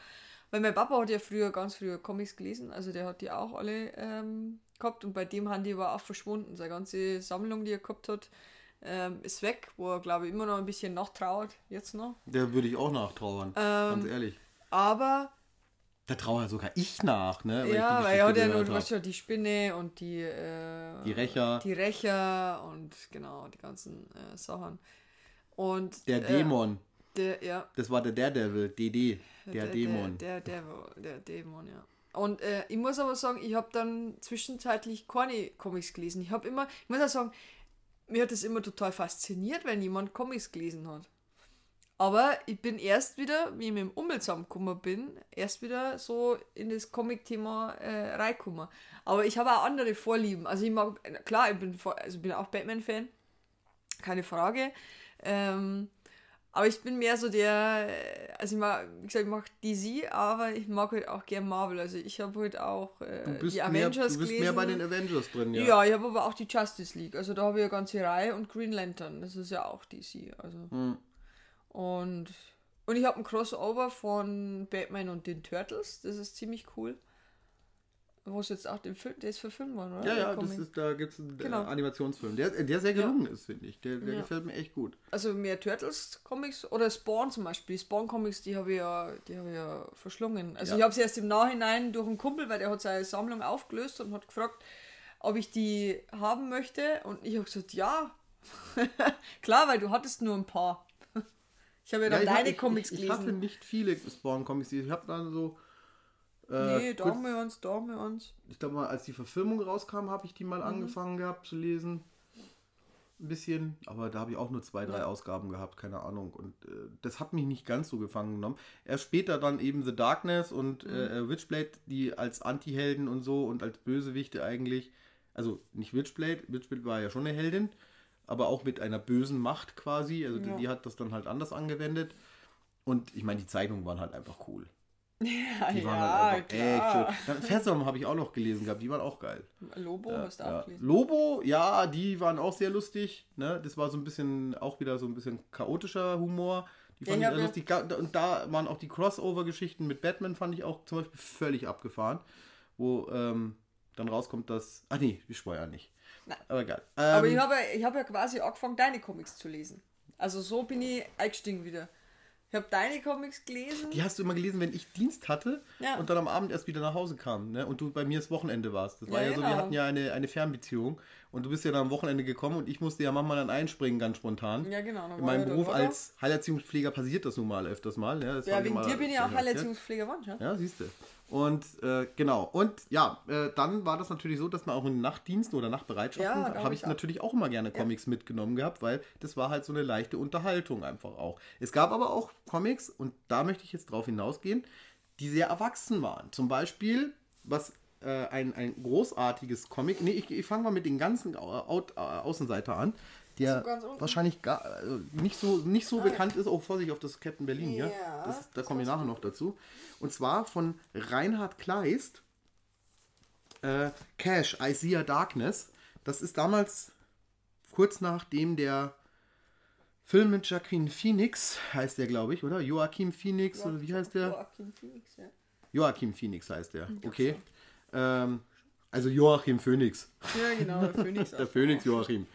Weil mein Papa hat ja früher, ganz früher Comics gelesen. Also der hat die auch alle ähm, gehabt. Und bei dem haben die aber auch verschwunden. Seine ganze Sammlung, die er gehabt hat, ähm, ist weg. Wo er, glaube ich, immer noch ein bisschen nachtrauert. Jetzt noch. Der würde ich auch nachtrauern. Ähm, ganz ehrlich. Aber Da traue sogar ich nach, ne? ja, ich weil er hat ja nur, du weißt ja, die Spinne und die, äh, Die Rächer. Die Rächer und genau, die ganzen äh, Sachen. Und Der äh, Dämon. Der, ja. Das war der Daredevil, DD. Der, Dämon. Der, der, der, der Dämon, ja. Und äh, ich muss aber sagen, ich habe dann zwischenzeitlich keine Comics gelesen. Ich habe immer, ich muss auch sagen, mir hat das immer total fasziniert, wenn jemand Comics gelesen hat. Aber ich bin erst wieder, wie ich mit dem Umwelt zusammengekommen bin, erst wieder so in das Comic-Thema äh, reingekommen. Aber ich habe auch andere Vorlieben. Also ich mag, klar, ich bin, also ich bin auch Batman-Fan, keine Frage. Ähm, aber ich bin mehr so der, also ich mag, wie gesagt, ich mag DC, aber ich mag halt auch gern Marvel. Also ich habe halt auch äh, die mehr, Avengers du bist gelesen. mehr bei den Avengers drin, ja. Ja, ich habe aber auch die Justice League. Also da habe ich eine ganze Reihe und Green Lantern. Das ist ja auch DC. Also. Hm. Und, und ich habe ein Crossover von Batman und den Turtles. Das ist ziemlich cool. Wo es jetzt auch den Film, der ist verfilmt worden, oder? Ja, ja, das ist, da gibt es einen Genau. äh, Animationsfilm, der, der sehr gelungen ist, finde ich. Der, der Ja. gefällt mir echt gut. Also mehr Turtles-Comics oder Spawn zum Beispiel. Die Spawn-Comics, die habe ich, ja, die habe ich ja verschlungen. Also Ja. ich habe sie erst im Nachhinein durch einen Kumpel, weil der hat seine Sammlung aufgelöst und hat gefragt, ob ich die haben möchte. Und ich habe gesagt, ja. Klar, weil du hattest nur ein paar. Ich habe ja dann ich, deine ich, Comics ich, ich hatte gelesen. nicht viele Spawn-Comics. Ich habe dann so. Äh, nee, da haben wir uns, da haben wir uns. ich glaube mal, als die Verfilmung rauskam, habe ich die Mhm. mal angefangen gehabt zu lesen. ein bisschen, aber da habe ich auch nur zwei, drei Ja. Ausgaben gehabt, keine Ahnung. Und äh, das hat mich nicht ganz so gefangen genommen. Erst später dann eben The Darkness und Mhm. äh, Witchblade, die als Anti-Helden und so und als Bösewichte eigentlich, also nicht Witchblade, Witchblade war ja schon eine Heldin, aber auch mit einer bösen Macht quasi. Also die, Ja. die hat das dann halt anders angewendet. Und ich meine, die Zeichnungen waren halt einfach cool. Ja, Die waren ja, halt klar. echt schön. Dann Phantom habe ich auch noch gelesen gehabt, die waren auch geil. Lobo Ja, hast du ja. auch gelesen. Lobo, ja, die waren auch sehr lustig. Ne? Das war so ein bisschen, auch wieder so ein bisschen chaotischer Humor. Die Ja, fand ich ich ja- lustig. Und da waren auch die Crossover-Geschichten mit Batman, fand ich auch zum Beispiel völlig abgefahren. Wo ähm, dann rauskommt, dass. Ach nee, wir spoilern nicht. Nein. Aber egal. Aber Ähm, ich habe ich hab ja quasi angefangen, deine Comics zu lesen. Also so bin ich eingestiegen wieder. Ich habe deine Comics gelesen. die hast du immer gelesen, wenn ich Dienst hatte Ja. und dann am Abend erst wieder nach Hause kam. Ne? Und du bei mir das Wochenende warst. Das war Ja, ja, so, wir genau. hatten ja eine, eine Fernbeziehung. Und du bist ja dann am Wochenende gekommen und ich musste ja manchmal dann einspringen, ganz spontan. Ja, genau. In meinem Beruf drüber. als Heilerziehungspfleger passiert das nun mal öfters mal. Ja, das Ja, wegen mal- dir bin ich auch ja, Heilerziehungspfleger geworden, ja? Ja, siehst du. Und äh, genau. Und ja, äh, dann war das natürlich so, dass man auch in Nachtdiensten oder Nachtbereitschaften Ja, habe ich ich natürlich auch immer gerne Comics mitgenommen gehabt, weil das war halt so eine leichte Unterhaltung einfach auch. Es gab aber auch Comics, und da möchte ich jetzt drauf hinausgehen, die sehr erwachsen waren. Zum Beispiel, was äh, ein, ein großartiges Comic, nee, ich, ich fange mal mit den ganzen Au Au Außenseiter an, der wahrscheinlich gar, äh, nicht so, nicht so bekannt ist. Oh, Vorsicht auf das Captain Berlin hier. Ja, das, da kommen wir nachher noch dazu. Und zwar von Reinhard Kleist, äh, Cash, I See a Darkness. Das ist damals kurz nachdem der Film mit Joaquin Phoenix, heißt der, glaube ich, oder? Joachim Phoenix, oder wie heißt der? Joachim Phoenix, ja. Joachim Phoenix heißt der. Okay. Ähm, also Joachim Phoenix. Ja, genau, der Phoenix. Der Phoenix Joachim.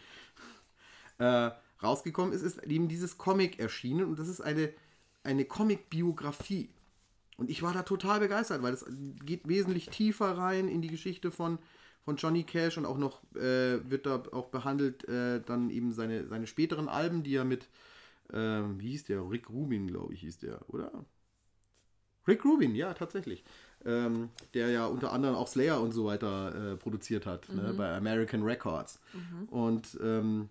Äh, rausgekommen ist, ist eben dieses Comic erschienen und das ist eine, eine Comic-Biografie. Und ich war da total begeistert, weil es geht wesentlich tiefer rein in die Geschichte von, von Johnny Cash und auch noch äh, wird da auch behandelt äh, dann eben seine, seine späteren Alben, die er mit, ähm, wie hieß der? Rick Rubin, glaube ich, hieß der, oder? Rick Rubin, ja, tatsächlich. Ähm, der ja unter anderem auch Slayer und so weiter äh, produziert hat, ne, bei American Records. Und ähm,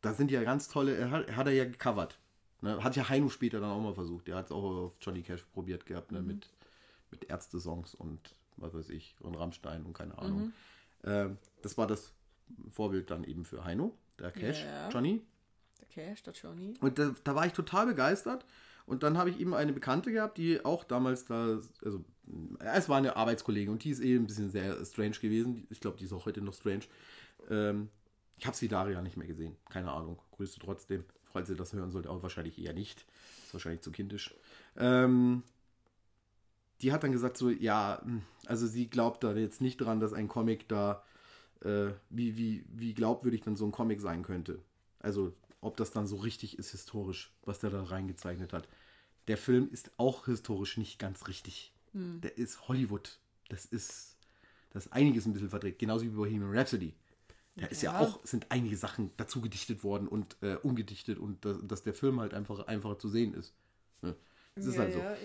da sind ja ganz tolle, er hat, hat er ja gecovert. Ne? Hat ja Heino später dann auch mal versucht. Der hat es auch auf Johnny Cash probiert gehabt, ne? mit, mit Ärzte-Songs und was weiß ich, und Rammstein und keine Ahnung. Ähm, das war das Vorbild dann eben für Heino, der Cash, Ja. Johnny. Der Cash, der Johnny. Und da, da war ich total begeistert. Und dann habe ich eben eine Bekannte gehabt, die auch damals da, also ja, es war eine Arbeitskollegin und die ist eh ein bisschen sehr strange gewesen. Ich glaube, die ist auch heute noch strange. Ähm, ich habe sie Daria nicht mehr gesehen. Keine Ahnung. Grüße trotzdem, falls ihr das hören sollt, aber wahrscheinlich eher nicht. Ist wahrscheinlich zu kindisch. Ähm, die hat dann gesagt so, ja, hm, also sie glaubt da jetzt nicht dran, dass ein Comic da, äh, wie, wie, wie glaubwürdig dann so ein Comic sein könnte. Also ob das dann so richtig ist historisch, was der da reingezeichnet hat. Der Film ist auch historisch nicht ganz richtig. Der ist Hollywood. Das ist, das ist einiges ein bisschen verdreht. Genauso wie Bohemian Rhapsody. Da ist ja Ja. auch, sind einige Sachen dazu gedichtet worden und äh, umgedichtet und dass, dass der Film halt einfach einfacher zu sehen ist. Ne? Das ist Ja, halt so. ja.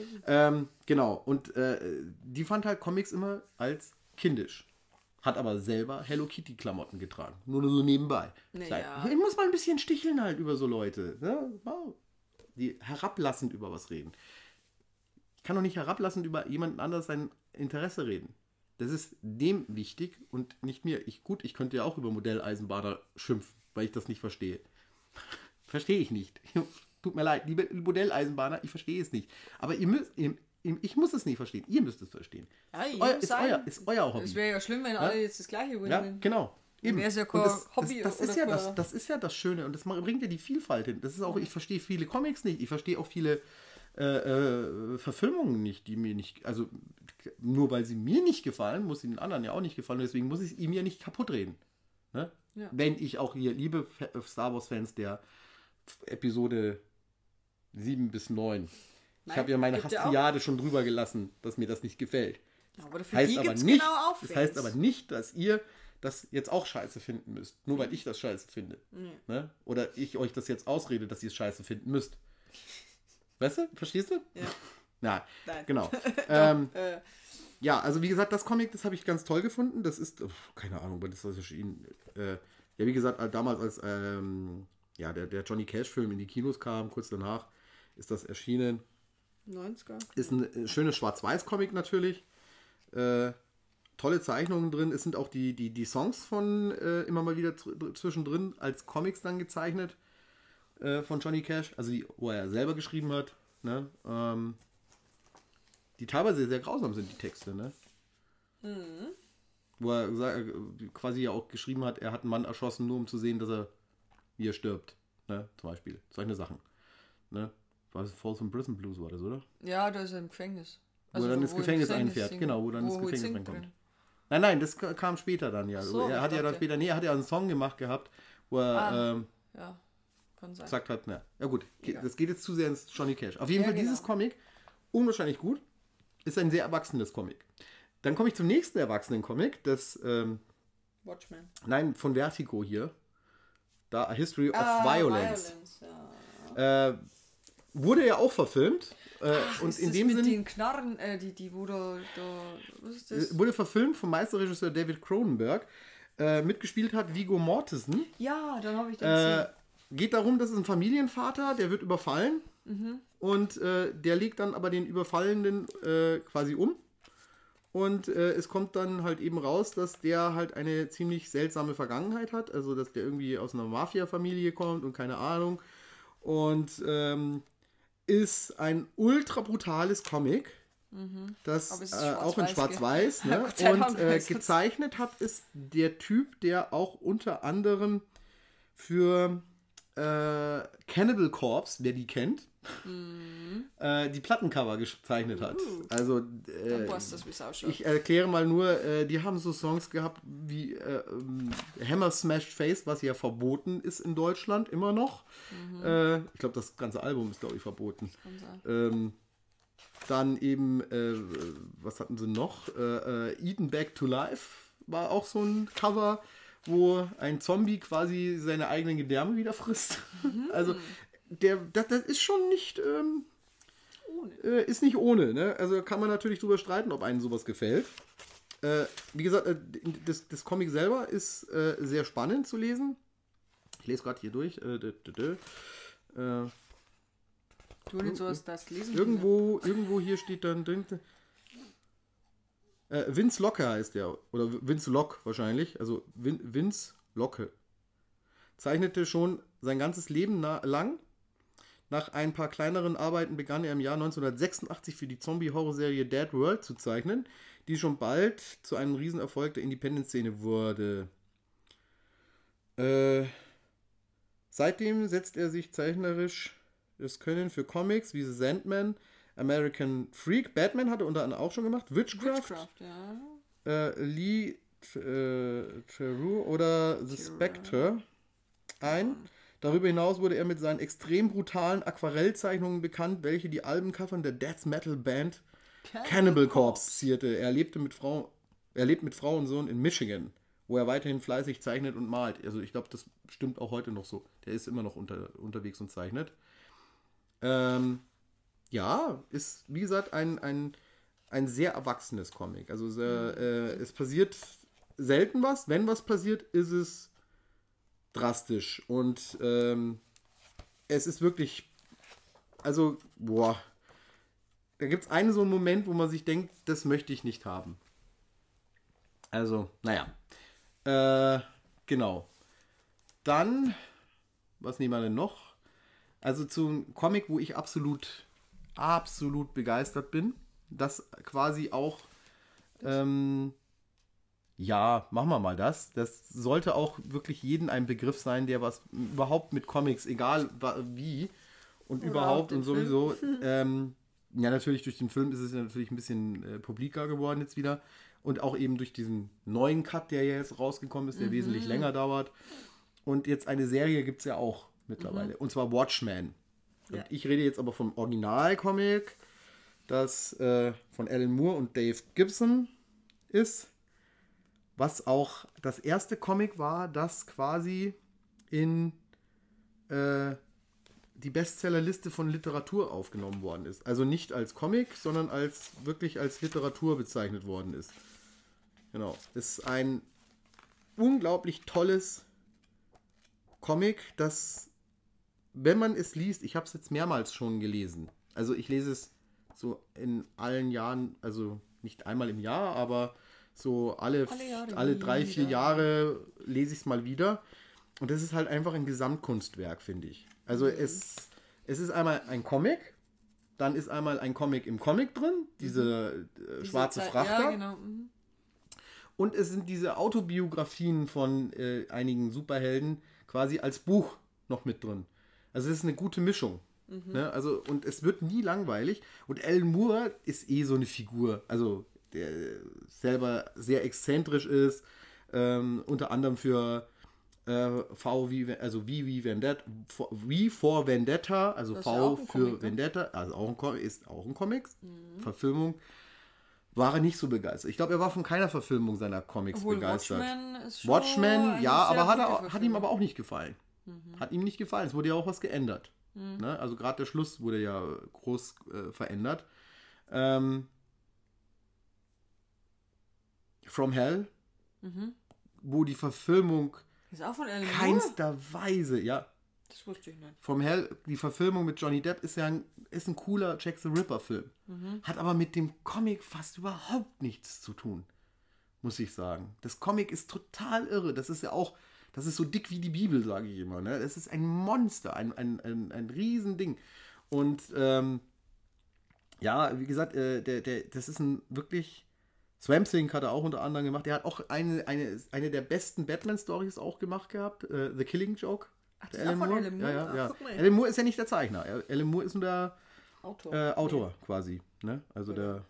Ähm, genau, und äh, die fand halt Comics immer als kindisch. Hat aber selber Hello Kitty Klamotten getragen. Nur so nebenbei. Nee, Klein. ja. Ich muss mal ein bisschen sticheln halt über so Leute. Ne? Wow. Die herablassend über was reden. Ich kann doch nicht herablassend über jemanden anders sein Interesse reden. Das ist dem wichtig und nicht mir. Ich, gut, ich könnte ja auch über Modelleisenbahner schimpfen, weil ich das nicht verstehe. verstehe ich nicht. Tut mir leid, liebe Modelleisenbahner, ich verstehe es nicht. Aber ihr müsst, ihr, ich muss es nicht verstehen. Ihr müsst es verstehen. Ja, ist, euer, ist, euer, ist euer Hobby. Es wäre ja schlimm, wenn alle jetzt das gleiche wollen. Ja, genau. Eben. ja das, Hobby das, das, ist ja das, das ist ja das Schöne und das bringt ja die Vielfalt hin. Das ist auch, ich verstehe viele Comics nicht, ich verstehe auch viele äh, äh, Verfilmungen nicht, die mir nicht, also nur weil sie mir nicht gefallen, muss sie den anderen ja auch nicht gefallen, deswegen muss ich es ihm ja nicht kaputt reden. Ne? Ja. Wenn ich auch hier, liebe Star Wars-Fans der Episode 7 bis 9, ich Nein, habe ja meine. Hastriade schon drüber gelassen, dass mir das nicht gefällt Aber für heißt aber nicht, genau das heißt aber nicht, dass ihr das jetzt auch scheiße finden müsst. Nur weil ich das scheiße finde. Ne? Oder ich euch das jetzt ausrede, dass ihr es scheiße finden müsst. Weißt du? Verstehst du? Ja. Ja, Nein. genau. ähm, Äh, ja, also wie gesagt, das Comic, das habe ich ganz toll gefunden. Das ist, uff, keine Ahnung, wann ist das erschienen? Äh, Ja, wie gesagt, damals als ähm, ja, der, der Johnny Cash-Film in die Kinos kam, kurz danach ist das erschienen. 90er. Ist ein äh, schönes Schwarz-Weiß-Comic natürlich. Äh, tolle Zeichnungen drin. Es sind auch die, die, die Songs von äh, immer mal wieder zw- zwischendrin als Comics dann gezeichnet äh, von Johnny Cash, also die, wo er selber geschrieben hat. Ne? Ähm, die teilweise sehr grausam sind, die Texte. Ne? Wo er äh, quasi ja auch geschrieben hat, er hat einen Mann erschossen, nur um zu sehen, dass er wie er stirbt. Ne? Zum Beispiel. Solche Sachen. Ne? War das Folsom Prison Blues war das, oder? Ja, da ist er im Gefängnis. Wo er dann ins Gefängnis einfährt, singt. genau, wo dann ins er Gefängnis reinkommt. Nein, nein, das ka- kam später dann ja. so, er hat ja dann später, nee, er hat ja einen Song gemacht gehabt, wo er Ah. ähm, Ja, gesagt hat, na, ja gut, Egal. das geht jetzt zu sehr ins Johnny Cash. Auf jeden Ja, Fall dieses genau. Comic, unwahrscheinlich gut, ist ein sehr erwachsenes Comic. Dann komme ich zum nächsten erwachsenen Comic, das, ähm, Watchmen. nein, von Vertigo hier. Da A History of Ah, Violence. ja. Äh, wurde ja auch verfilmt. Äh, und Ist in dem mit Sinne den Knarren, äh, die, die wo da, da was ist das? wurde verfilmt vom Meisterregisseur David Cronenberg. Äh, mitgespielt hat Vigo Mortensen. ja, dann habe ich den Äh, gesehen. geht darum, dass es ein Familienvater, der wird überfallen Mhm. und äh, der legt dann aber den Überfallenen äh, quasi um. Und äh, es kommt dann halt eben raus, dass der halt eine ziemlich seltsame Vergangenheit hat. Also, dass der irgendwie aus einer Mafia-Familie kommt und keine Ahnung. Und ähm, ist ein ultra brutales Comic. Das Mhm. Es äh, auch in schwarz-weiß? Ne? Und äh, gezeichnet hat ist der Typ, der auch unter anderem für äh, Cannibal Corpse, wer die kennt, äh, die Plattencover gezeichnet hat. Also Mhm. Dann äh, ich erkläre mal nur, äh, die haben so Songs gehabt wie äh, ähm, Hammer Smashed Face, was ja verboten ist in Deutschland immer noch. Äh, ich glaube, das ganze Album ist, glaube ich, verboten. Ähm, dann eben, äh, was hatten sie noch? Eaten Back to Life war auch so ein Cover, wo ein Zombie quasi seine eigenen Gedärme wieder frisst. Also, der, das, das ist schon nicht, ähm, Ohne. äh, ist nicht ohne. Ne? Also kann man natürlich drüber streiten, ob einem sowas gefällt. Äh, wie gesagt, äh, das, das Comic selber ist äh, sehr spannend zu lesen. Ich lese gerade hier durch. Äh, dö, dö, dö. Äh, Du nicht so, dass das lesen Irgendwo, irgendwo hier steht dann drin. Äh, Vince Locke heißt der. Oder Vince Lock wahrscheinlich. Also Vin, Vince Locke. Zeichnete schon sein ganzes Leben lang. Nach ein paar kleineren Arbeiten begann er im Jahr 1986 für die Zombie-Horror-Serie Dead World zu zeichnen, die schon bald zu einem Riesenerfolg der Independent-Szene wurde. Äh, seitdem setzt er sich zeichnerisch das Können für Comics wie The Sandman, American Freak, Batman hat er unter anderem auch schon gemacht, Witchcraft, Witchcraft, ja. Äh, Lee äh, Theroux oder The Spectre ein. Darüber hinaus wurde er mit seinen extrem brutalen Aquarellzeichnungen bekannt, welche die Albencovern der Death Metal Band Cannibal Corpse zierte. Er lebte mit Frau, er lebt mit Frau und Sohn in Michigan, wo er weiterhin fleißig zeichnet und malt. Also ich glaube, das stimmt auch heute noch so. Der ist immer noch unter, unterwegs und zeichnet. Ähm, ja, ist wie gesagt ein, ein, ein sehr erwachsenes Comic. Also sehr, äh, es passiert selten was. Wenn was passiert, ist es drastisch. Und ähm, es ist wirklich, also, boah, da gibt es einen so einen Moment, wo man sich denkt, das möchte ich nicht haben. Also, naja. Äh, genau. Dann, was nehmen wir denn noch? Also zum Comic, wo ich absolut, absolut begeistert bin. Das quasi auch, ähm, ja, machen wir mal das. Das sollte auch wirklich jeden ein Begriff sein, der was überhaupt mit Comics, egal wie und Oder überhaupt und sowieso. Ähm, ja, natürlich durch den Film ist es ja natürlich ein bisschen äh, publiker geworden jetzt wieder. Und auch eben durch diesen neuen Cut, der ja jetzt rausgekommen ist, der wesentlich länger dauert. Und jetzt eine Serie gibt es ja auch mittlerweile. Und zwar Watchmen. Ja. ich rede jetzt aber vom Originalcomic, das äh, von Alan Moore und Dave Gibson ist. Was auch das erste Comic war, das quasi in äh, die Bestsellerliste von Literatur aufgenommen worden ist. Also nicht als Comic, sondern als wirklich als Literatur bezeichnet worden ist. Genau. Ist ein unglaublich tolles Comic, das, wenn man es liest, ich habe es jetzt mehrmals schon gelesen. Also ich lese es so in allen Jahren, also nicht einmal im Jahr, aber so alle, Alle alle drei, vier wieder. Jahre lese ich es mal wieder. Und das ist halt einfach ein Gesamtkunstwerk, finde ich. Also Mhm. es, es ist einmal ein Comic, dann ist einmal ein Comic im Comic drin, diese äh, Mhm. Diese schwarze Zeit- Frachter. Ja, genau. Mhm. Und es sind diese Autobiografien von äh, einigen Superhelden quasi als Buch noch mit drin. Also es ist eine gute Mischung. Ne? Also, und es wird nie langweilig. Und Alan Moore ist eh so eine Figur. Also der selber sehr exzentrisch ist. Ähm, unter anderem für äh, V wie, also V wie Vendetta, V wie for Vendetta, also Das V für Comic, ne? Vendetta, also auch ein Comic, ist auch ein Comic, Verfilmung, war er nicht so begeistert. Ich glaube, er war von keiner Verfilmung seiner Comics Obwohl begeistert. Watchmen ist schon Watchmen, ja, aber hat, er, hat ihm aber auch nicht gefallen. Mhm. Hat ihm nicht gefallen. Es wurde ja auch was geändert. Ne? Also gerade der Schluss wurde ja groß äh, verändert. Ähm, From Hell, Mhm. wo die Verfilmung Ist auch von Alan Moore? keinster Weise, ja, Das wusste ich nicht. From Hell, die Verfilmung mit Johnny Depp ist ja ein, ist ein cooler Jack the Ripper Film. Mhm. Hat aber mit dem Comic fast überhaupt nichts zu tun, muss ich sagen. Das Comic ist total irre. Das ist ja auch, das ist so dick wie die Bibel, sage ich immer. Ne? Das ist ein Monster, ein, ein, ein, ein Riesending. Und ähm, ja, wie gesagt, äh, der, der, das ist ein wirklich. Swamp Thing hat er auch unter anderem gemacht. Der hat auch eine, eine, eine der besten Batman-Stories auch gemacht gehabt. Äh, The Killing Joke. Ach, Der das ist auch von Alan Moore? Ja, ja, ja. Alan Moore ist ja nicht der Zeichner. Alan Moore ist nur der Autor. äh, Autor quasi. Ne? Also der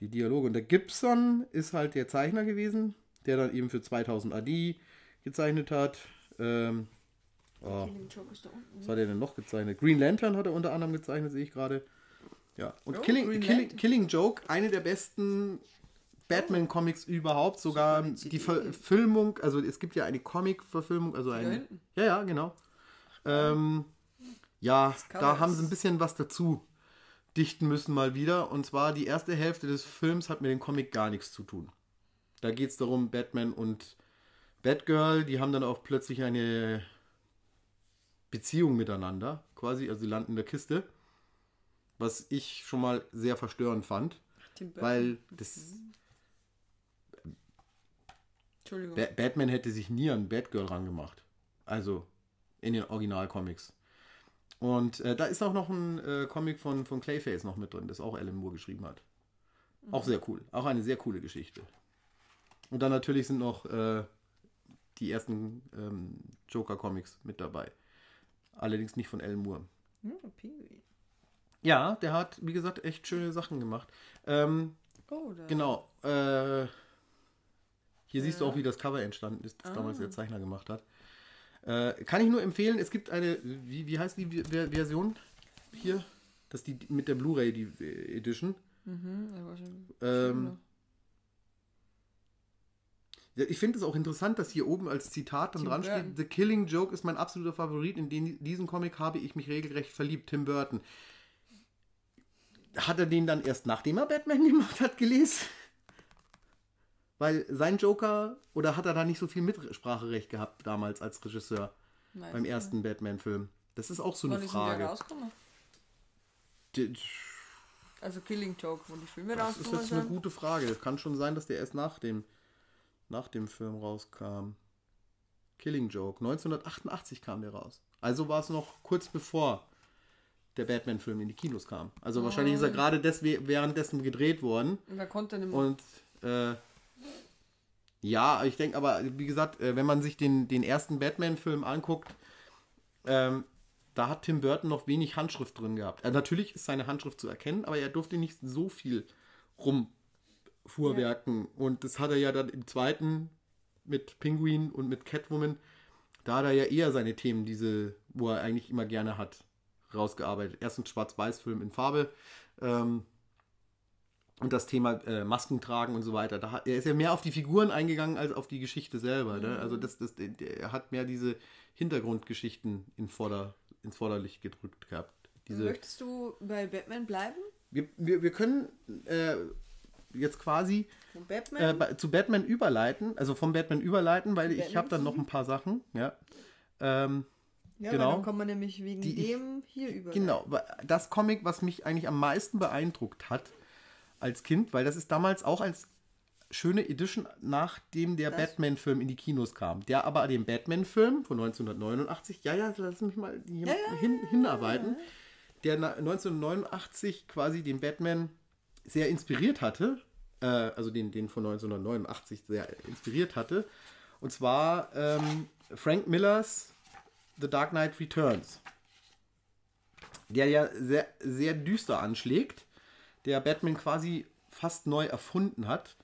die Dialoge. Und der Gibson ist halt der Zeichner gewesen, der dann eben für 2000 AD gezeichnet hat. Ähm, oh, Killing Joke ist da unten. was hat er denn noch gezeichnet? Green Lantern hat er unter anderem gezeichnet, sehe ich gerade. Ja. Und Oh, Killing, Killing. Killing Joke, eine der besten Batman-Comics überhaupt, sogar die CD. Verfilmung, also es gibt ja eine Comic-Verfilmung, also da ein, hinten. ja, ja, genau. Ähm, ja, da haben sie ein bisschen was dazu dichten müssen mal wieder. Und zwar die erste Hälfte des Films hat mit dem Comic gar nichts zu tun. Da geht es darum, Batman und Batgirl, die haben dann auch plötzlich eine Beziehung miteinander, quasi, also sie landen in der Kiste. Was ich schon mal sehr verstörend fand, Burton. weil das Entschuldigung. Ba Batman hätte sich nie an Batgirl rangemacht. Also in den Originalcomics. Und äh, da ist auch noch ein äh, Comic von, von Clayface noch mit drin, das auch Alan Moore geschrieben hat. Auch sehr cool. Auch eine sehr coole Geschichte. Und dann natürlich sind noch äh, die ersten ähm, Joker-Comics mit dabei. Allerdings nicht von Alan Moore. Hm, Pinguin. Ja, der hat, wie gesagt, echt schöne Sachen gemacht. Ähm, Oh. Genau. Äh, hier siehst du Ja. auch, wie das Cover entstanden ist, das damals Ah. der Zeichner gemacht hat. Äh, kann ich nur empfehlen, es gibt eine, wie, wie heißt die Ver- Version hier? Das ist die mit der Blu-ray, die äh, Edition. Mhm, Ähm, ja, ich finde es auch interessant, dass hier oben als Zitat dann Tim dran Burton. steht: The Killing Joke ist mein absoluter Favorit. In den, diesen Comic habe ich mich regelrecht verliebt. Tim Burton. Hat er den dann erst nachdem er Batman gemacht hat, gelesen? Weil sein Joker, oder hat er da nicht so viel Mitspracherecht gehabt damals als Regisseur Weiß beim ersten Batman-Film? Das ist auch so eine Wann der Frage. Also Killing Joke, wo die Filme Das ist jetzt eine gute Frage. Kann schon sein, dass der erst nach dem, nach dem Film rauskam. Killing Joke. 1988 kam der raus. Also war es noch kurz bevor der Batman-Film in die Kinos kam. Also wahrscheinlich ist er gerade des, währenddessen gedreht worden. Und da konnte er nicht mehr. Und äh, ja, ich denke aber, wie gesagt, äh, wenn man sich den, den ersten Batman-Film anguckt, ähm, da hat Tim Burton noch wenig Handschrift drin gehabt. Äh, natürlich ist seine Handschrift zu erkennen, aber er durfte nicht so viel rumfuhrwerken. Und das hat er ja dann im zweiten mit Penguin und mit Catwoman, da hat er ja eher seine Themen, diese, wo er eigentlich immer gerne hat, rausgearbeitet. Erst ein Schwarz-Weiß-Film in Farbe. Ähm, und das Thema äh, Masken tragen und so weiter. Da hat, er ist ja mehr auf die Figuren eingegangen als auf die Geschichte selber. Ne? Also das, das, der- er hat mehr diese Hintergrundgeschichten in Vorder, ins Vorderlicht gedrückt gehabt. Diese, Möchtest du bei Batman bleiben? wir, wir, wir können äh, jetzt quasi Von Batman? äh, zu Batman überleiten, also vom Batman überleiten, weil ich habe dann noch ein paar Sachen, ja. Ähm, ja, genau. dann kann man nämlich wegen Die dem hier über. Genau, das Comic, was mich eigentlich am meisten beeindruckt hat als Kind, weil das ist damals auch als schöne Edition, nachdem der Batman-Film in die Kinos kam. Der aber den Batman-Film von 1989, ja, ja, lass mich mal hier Ja, ja, hin, hinarbeiten, der na- 1989 quasi den Batman sehr inspiriert hatte, äh, also den, den von 1989 sehr inspiriert hatte. Und zwar ähm, Frank Millers The Dark Knight Returns der ja sehr, sehr düster anschlägt, der Batman quasi fast neu erfunden hat,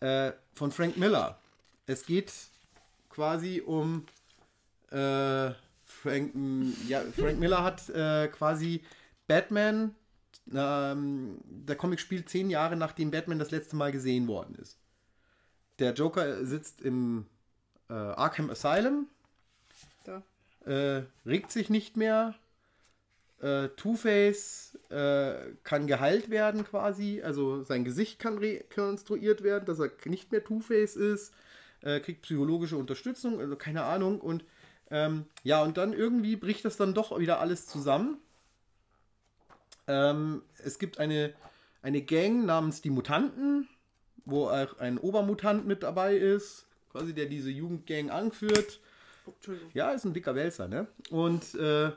äh, von Frank Miller. Es geht quasi um äh, Frank, ja, Frank Miller hat äh, quasi Batman, ähm, der Comic spielt zehn Jahre nachdem Batman das letzte Mal gesehen worden ist. Der Joker sitzt im äh, Arkham Asylum. Äh, regt sich nicht mehr. Äh, Two-Face äh, kann geheilt werden quasi, also sein Gesicht kann rekonstruiert werden, dass er nicht mehr Two-Face ist, äh, kriegt psychologische Unterstützung, also keine Ahnung. Und ähm, ja, und dann irgendwie bricht das dann doch wieder alles zusammen. Ähm, es gibt eine, eine Gang namens die Mutanten, wo auch ein Obermutant mit dabei ist, quasi der diese Jugendgang anführt. Entschuldigung. Ja, ist ein dicker Wälzer, ne? Und äh,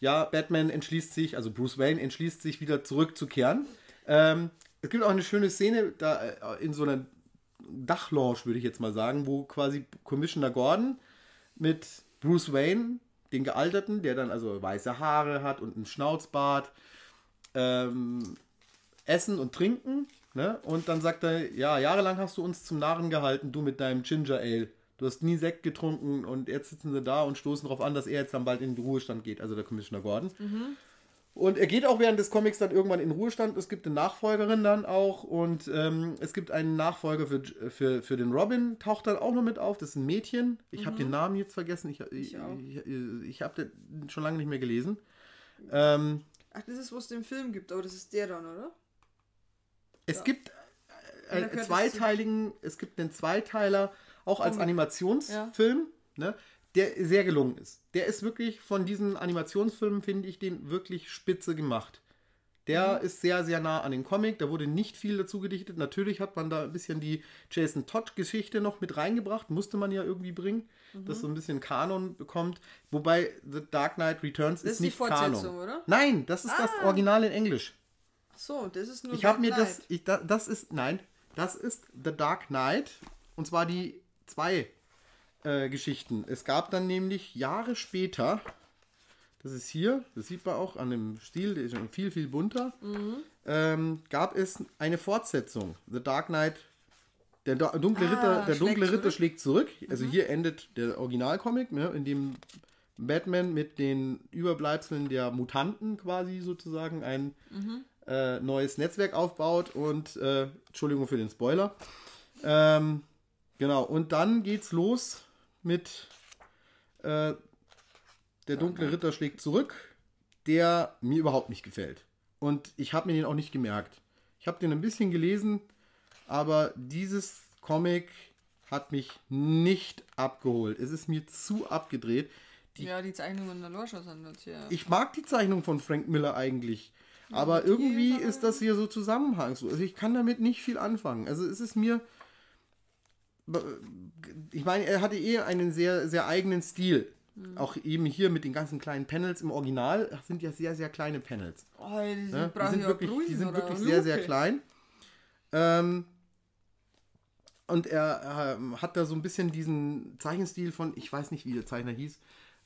ja, Batman entschließt sich, also Bruce Wayne entschließt sich wieder zurückzukehren. Ähm, es gibt auch eine schöne Szene da äh, in so einer Dachlounge, würde ich jetzt mal sagen, wo quasi Commissioner Gordon mit Bruce Wayne, den Gealterten, der dann also weiße Haare hat und einen Schnauzbart, ähm, essen und trinken. Ne? Und dann sagt er, ja, jahrelang hast du uns zum Narren gehalten, du mit deinem Ginger Ale. Du hast nie Sekt getrunken und jetzt sitzen sie da und stoßen darauf an, dass er jetzt dann bald in den Ruhestand geht, also der Commissioner Gordon. Und er geht auch während des Comics dann irgendwann in den Ruhestand. Es gibt eine Nachfolgerin dann auch und ähm, es gibt einen Nachfolger für, für, für den Robin, taucht dann auch noch mit auf. Das ist ein Mädchen. Ich habe den Namen jetzt vergessen. Ich, ich, ich, ich habe den schon lange nicht mehr gelesen. Ähm, Ach, das ist, was es den Film gibt, aber das ist der dann, oder? Es Ja. gibt äh, gehört es zweiteiligen, es gibt einen Zweiteiler, auch als Comic. Animationsfilm, ne, der sehr gelungen ist. Der ist wirklich von diesen Animationsfilmen, finde ich, den wirklich spitze gemacht. Der ist sehr, sehr nah an den Comic. Da wurde nicht viel dazu gedichtet. Natürlich hat man da ein bisschen die Jason Todd-Geschichte noch mit reingebracht. Musste man ja irgendwie bringen, dass so ein bisschen Kanon bekommt. Wobei The Dark Knight Returns Das ist ist die nicht Kanon. oder? Nein, das ist das Ah. Original in Englisch. Ach so, das ist nur Ich habe mir das, Knight. ich, da, das ist, nein, das ist The Dark Knight und zwar die zwei äh, Geschichten. Es gab dann nämlich Jahre später, das ist hier, das sieht man auch an dem Stil, der ist schon viel, viel bunter, ähm, gab es eine Fortsetzung, The Dark Knight. Der Do- dunkle Ah, Ritter, der schlägt dunkle Ritter zurück. schlägt zurück. Also hier endet der Originalcomic, ne, in dem Batman mit den Überbleibseln der Mutanten quasi sozusagen ein äh, neues Netzwerk aufbaut und äh, Entschuldigung für den Spoiler. Ähm, genau, und dann geht's los mit äh, Der dunkle Ritter schlägt zurück, der mir überhaupt nicht gefällt. Und ich habe mir den auch nicht gemerkt. Ich habe den ein bisschen gelesen, aber dieses Comic hat mich nicht abgeholt. Es ist mir zu abgedreht. Die Ja, die Zeichnungen der Lorscher sind jetzt hier. ich mag die Zeichnung von Frank Miller eigentlich. Aber irgendwie ist das hier so zusammenhangslos. Also ich kann damit nicht viel anfangen. Also es ist mir. Ich meine, er hatte eh einen sehr, sehr eigenen Stil. Auch eben hier mit den ganzen kleinen Panels im Original das sind ja sehr, sehr kleine Panels. oh, die, Ne? Die sind wirklich, die sind wirklich sehr, sehr klein. Ähm, und er ähm, hat da so ein bisschen diesen Zeichenstil von, ich weiß nicht, wie der Zeichner hieß,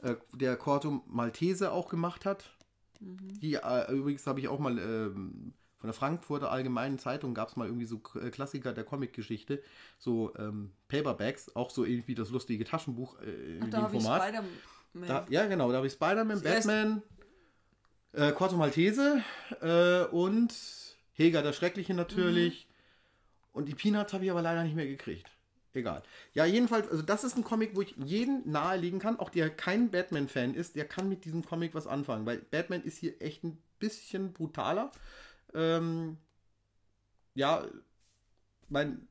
äh, der Corto Maltese auch gemacht hat. Mhm. Die äh, übrigens habe ich auch mal ähm, von der Frankfurter Allgemeinen Zeitung gab es mal irgendwie so K- Klassiker der Comicgeschichte, so ähm, Paperbacks, auch so irgendwie das lustige Taschenbuch äh, in Ach, da dem habe ich Format. Spider-Man. Da, ja, genau, da habe ich Spider-Man, Batman, äh, Corto Maltese äh, und Heger der Schreckliche natürlich. Und die Peanuts habe ich aber leider nicht mehr gekriegt. Egal. Ja, jedenfalls, also das ist ein Comic, wo ich jeden nahelegen kann, auch der kein Batman-Fan ist, der kann mit diesem Comic was anfangen, weil Batman ist hier echt ein bisschen brutaler. Ähm, ja, mein,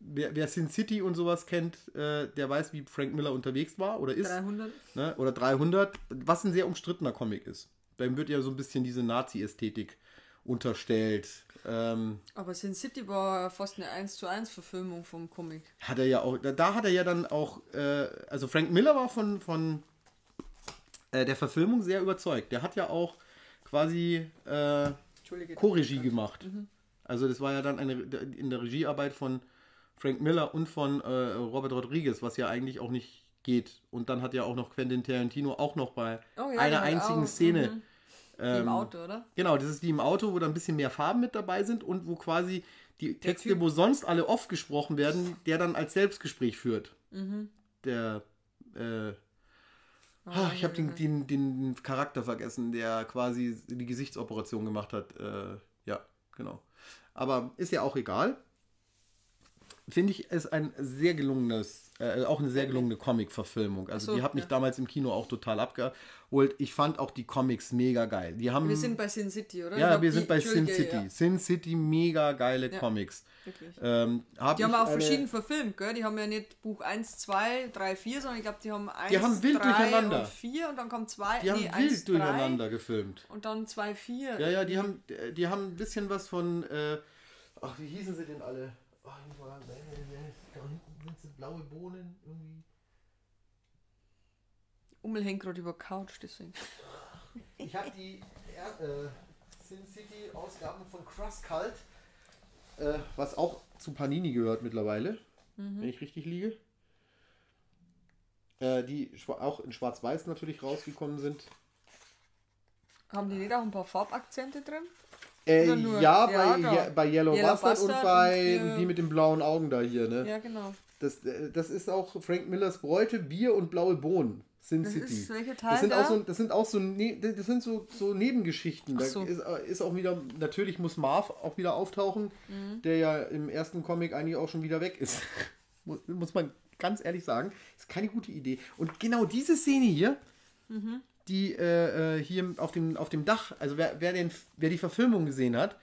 wer, wer Sin City und sowas kennt, äh, der weiß, wie Frank Miller unterwegs war oder ist. 300. Ne? Oder 300, was ein sehr umstrittener Comic ist. Beim wird ja so ein bisschen diese Nazi-Ästhetik unterstellt. Ähm, Aber Sin City war fast eine 1 zu 1 Verfilmung vom Comic. hat er ja auch, da, da hat er ja dann auch, äh, also Frank Miller war von, von äh, der Verfilmung sehr überzeugt. Der hat ja auch quasi äh. Co-Regie gemacht. Also das war ja dann eine, in der Regiearbeit von Frank Miller und von äh, Robert Rodriguez, was ja eigentlich auch nicht geht. Und dann hat ja auch noch Quentin Tarantino auch noch bei Oh ja, einer einzigen auch, Szene. mhm. Die ähm, Im Auto, oder? Genau, das ist die im Auto, wo da ein bisschen mehr Farben mit dabei sind und wo quasi die Texte, Typ- wo sonst alle oft gesprochen werden, der dann als Selbstgespräch führt. Mhm. Der, äh, Ah, ich habe den, den, den Charakter vergessen, der quasi die Gesichtsoperation gemacht hat. Äh, ja, genau. Aber ist ja auch egal. Finde ich, ist ein sehr gelungenes, äh, auch eine sehr gelungene Comic-Verfilmung. Also so, die hat mich ja. damals im Kino auch total abgeholt. Ich fand auch die Comics mega geil. Die haben Wir sind bei Sin City, oder? Ja, wir sind bei Sin City. ja, Sin City, mega geile Ja. Comics. wirklich. Ähm, hab Die haben auch eine- verschieden verfilmt, gell? Die haben ja nicht Buch 1, 2, 3, 4, sondern ich glaube, die haben 1, Die haben wild 3 durcheinander. und 4 und dann kommt 2, Die haben nee, wild 1, durcheinander gefilmt. und dann 2, 4. Ja, ja, die haben, die haben ein bisschen was von. Äh, ach, wie hießen sie denn alle? Ach, ich war- da hinten sind sie blaue Bohnen irgendwie. Ummel hängt gerade über Couch, deswegen. Ich habe die äh, Sin City Ausgaben von Cross Cult, äh, was auch zu Panini gehört mittlerweile, Mhm. wenn ich richtig liege. Äh, die auch in Schwarz-Weiß natürlich rausgekommen sind. Haben die nicht auch ein paar Farbakzente drin? Äh, ja, bei, ja, bei Yellow, Yellow Bastard, und Bastard bei und hier- die mit den blauen Augen da hier, ne? Ja, genau. Das, äh, das ist auch Frank Millers Bräute, Bier und blaue Bohnen. Sin Das City. ist Teil das sind da? auch so, das sind auch so, ne, das sind so, so Nebengeschichten. So. ist, äh, ist auch wieder, natürlich muss Marv auch wieder auftauchen, Mhm. der ja im ersten Comic eigentlich auch schon wieder weg ist. muss, muss man ganz ehrlich sagen. Ist keine gute Idee. Und genau diese Szene hier, Mhm. die äh, äh, hier auf dem, auf dem Dach, also wer, wer, den, wer die Verfilmung gesehen hat,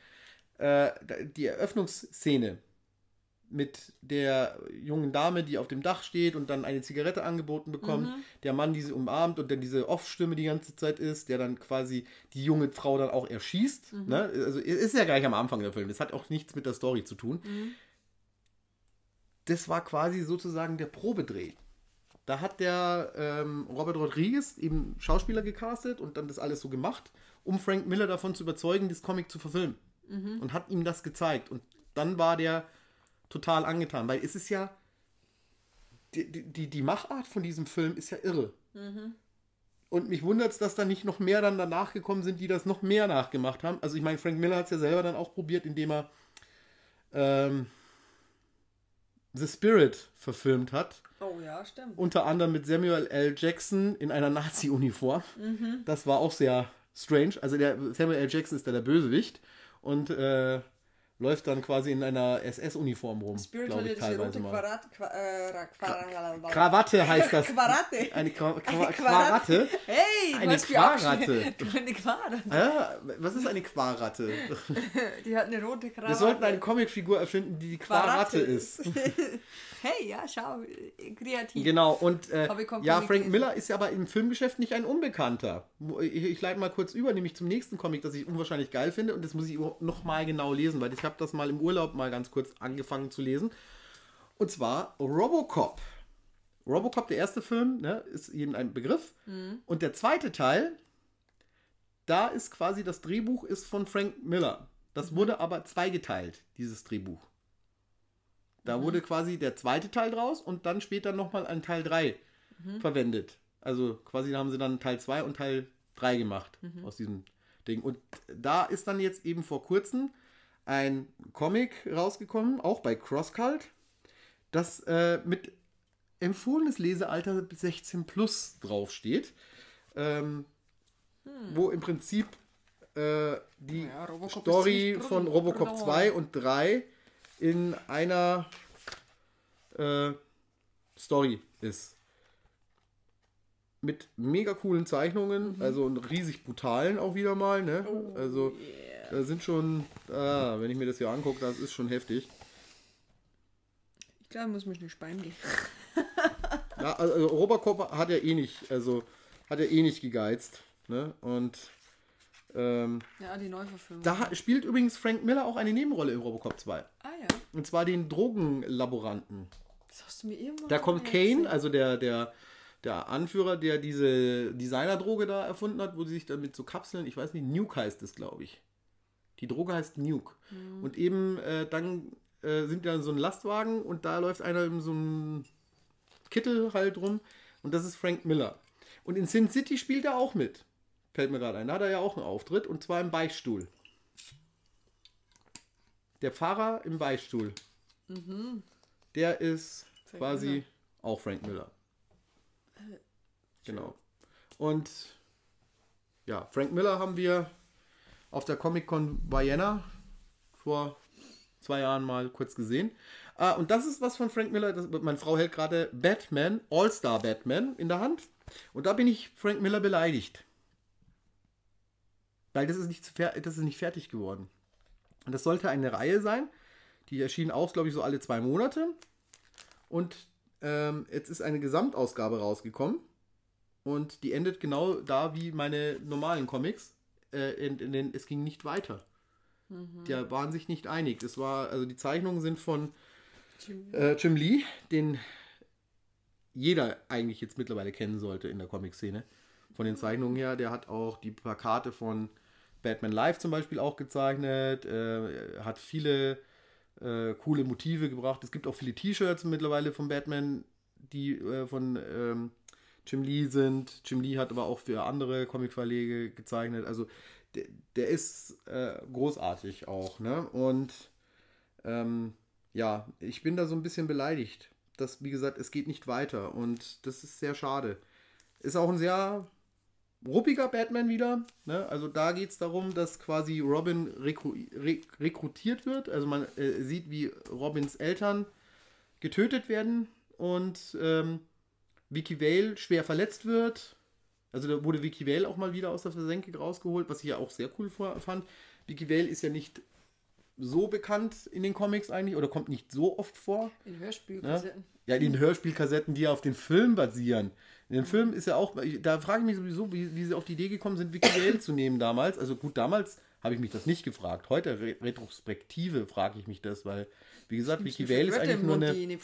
äh, die Eröffnungsszene mit der jungen Dame, die auf dem Dach steht und dann eine Zigarette angeboten bekommt, der Mann, die sie umarmt und dann diese Off-Stimme die ganze Zeit ist, der dann quasi die junge Frau dann auch erschießt. Ne? Also ist ja gleich am Anfang der Film. Das hat auch nichts mit der Story zu tun. Das war quasi sozusagen der Probedreh. Da hat der ähm, Robert Rodriguez eben Schauspieler gecastet und dann das alles so gemacht, um Frank Miller davon zu überzeugen, das Comic zu verfilmen. Und hat ihm das gezeigt. Und dann war der total angetan, weil es ist ja. Die, die, die Machart von diesem Film ist ja irre. Und mich wundert es, dass da nicht noch mehr dann danach gekommen sind, die das noch mehr nachgemacht haben. Also ich meine, Frank Miller hat es ja selber dann auch probiert, indem er ähm, The Spirit verfilmt hat. Oh ja, stimmt. Unter anderem mit Samuel L. Jackson in einer Nazi-Uniform. Das war auch sehr strange. Also der Samuel L. Jackson ist da der Bösewicht und äh, läuft dann quasi in einer SS-Uniform rum, Spirit glaube hat ja ich teilweise mal. Quadrat, Qua, äh, Krawatte heißt das. Quarate. Eine Qua Qua Eine Quaratte. Hey, Eine Quarratte. Eine Quarratte. Ah, was ist eine Quaratte? Die hat eine rote Krawatte. Wir sollten eine Comicfigur erfinden, die die Quaratte ist. hey, ja, schau, kreativ. Genau, und äh, ja, Frank. Miller ist ja aber im Filmgeschäft nicht ein Unbekannter. Ich, ich leite mal kurz über, nämlich zum nächsten Comic, das ich unwahrscheinlich geil finde und das muss ich noch mal genau lesen, weil ich habe das mal im Urlaub mal ganz kurz angefangen zu lesen. Und zwar Robocop. Robocop, der erste Film, ne, ist jedem ein Begriff. Mhm. Und der zweite Teil, da ist quasi das Drehbuch ist von Frank Miller. Das Mhm. wurde aber zweigeteilt, dieses Drehbuch. Da wurde quasi der zweite Teil draus und dann später nochmal ein Teil 3 verwendet. Also quasi haben sie dann Teil 2 und Teil 3 gemacht aus diesem Ding. Und da ist dann jetzt eben vor kurzem ein Comic rausgekommen, auch bei CrossCult, das äh, mit empfohlenes Lesealter bis 16 plus draufsteht. Ähm, Wo im Prinzip äh, die Ja, Story von Robocop brutal. 2 und 3 in einer äh, Story ist. Mit mega coolen Zeichnungen, also und riesig brutalen auch wieder mal, ne? also da sind schon, ah, wenn ich mir das hier angucke, das ist schon heftig. klar, muss mich nicht Bein gehen. Ja, also Robocop hat ja eh nicht, also hat ja eh nicht gegeizt. Ne? Und ähm, Ja, die Neuverfilmung. da spielt übrigens Frank Miller auch eine Nebenrolle in Robocop 2. ah ja, Und zwar den Drogenlaboranten. das hast du mir irgendwann Da kommt. Kane, also der, der, der Anführer, der diese Designerdroge da erfunden hat, wo sie sich dann mit so Kapseln, ich weiß nicht, Nuke heißt es, glaube ich. Die Droge heißt Nuke. Und eben äh, dann äh, sind da so ein Lastwagen und da läuft einer in so einem Kittel halt rum und das ist Frank Miller. Und in Sin City spielt er auch mit. Fällt mir gerade ein. Da hat er ja auch einen Auftritt und zwar im Beichtstuhl. Der Fahrer im Beichtstuhl. Der ist Frank quasi Miller. auch Frank Miller. Genau. Und ja, Frank Miller haben wir auf der Comic-Con Vienna vor zwei Jahren mal kurz gesehen. Ah, und das ist was von Frank Miller. Das, meine Frau hält gerade Batman, All-Star Batman in der Hand. Und da bin ich Frank Miller beleidigt. Weil das ist nicht, das ist nicht fertig geworden. Und das sollte eine Reihe sein. Die erschien auch, glaube ich, so alle zwei Monate. Und ähm, jetzt ist eine Gesamtausgabe rausgekommen. Und die endet genau da wie meine normalen Comics. Äh, in, in den, es ging nicht weiter. Die waren sich nicht einig. Es war, also die Zeichnungen sind von Jim- äh, Jim Lee, den jeder eigentlich jetzt mittlerweile kennen sollte in der Comic-Szene. Von den Zeichnungen her, der hat auch die Plakate von Batman Live zum Beispiel auch gezeichnet, äh, hat viele äh, coole Motive gebracht. Es gibt auch viele T-Shirts mittlerweile von Batman, die äh, von ähm, Jim Lee sind. Jim Lee hat aber auch für andere Comicverlege gezeichnet. Also der, der ist äh, großartig auch. Ne? Und ähm, ja, ich bin da so ein bisschen beleidigt. dass, wie gesagt, es geht nicht weiter. Und das ist sehr schade. Ist auch ein sehr ruppiger Batman wieder. Ne? Also da geht es darum, dass quasi Robin rekru re rekrutiert wird. Also man äh, sieht, wie Robins Eltern getötet werden und ähm, Vicky Vale schwer verletzt wird. Also da wurde Vicky Vale auch mal wieder aus der Versenkung rausgeholt, was ich ja auch sehr cool fand. Vicky Vale ist ja nicht so bekannt in den Comics eigentlich oder kommt nicht so oft vor. In Hörspielkassetten. Ja, in den Hörspielkassetten, die ja auf den Film basieren. In den Film ist ja auch, da frage ich mich sowieso, wie, wie sie auf die Idee gekommen sind, Vale zu nehmen damals. Also gut, damals habe ich mich das nicht gefragt. Heute, Re Retrospektive, frage ich mich das, weil, wie gesagt, Vale ist eigentlich nur eine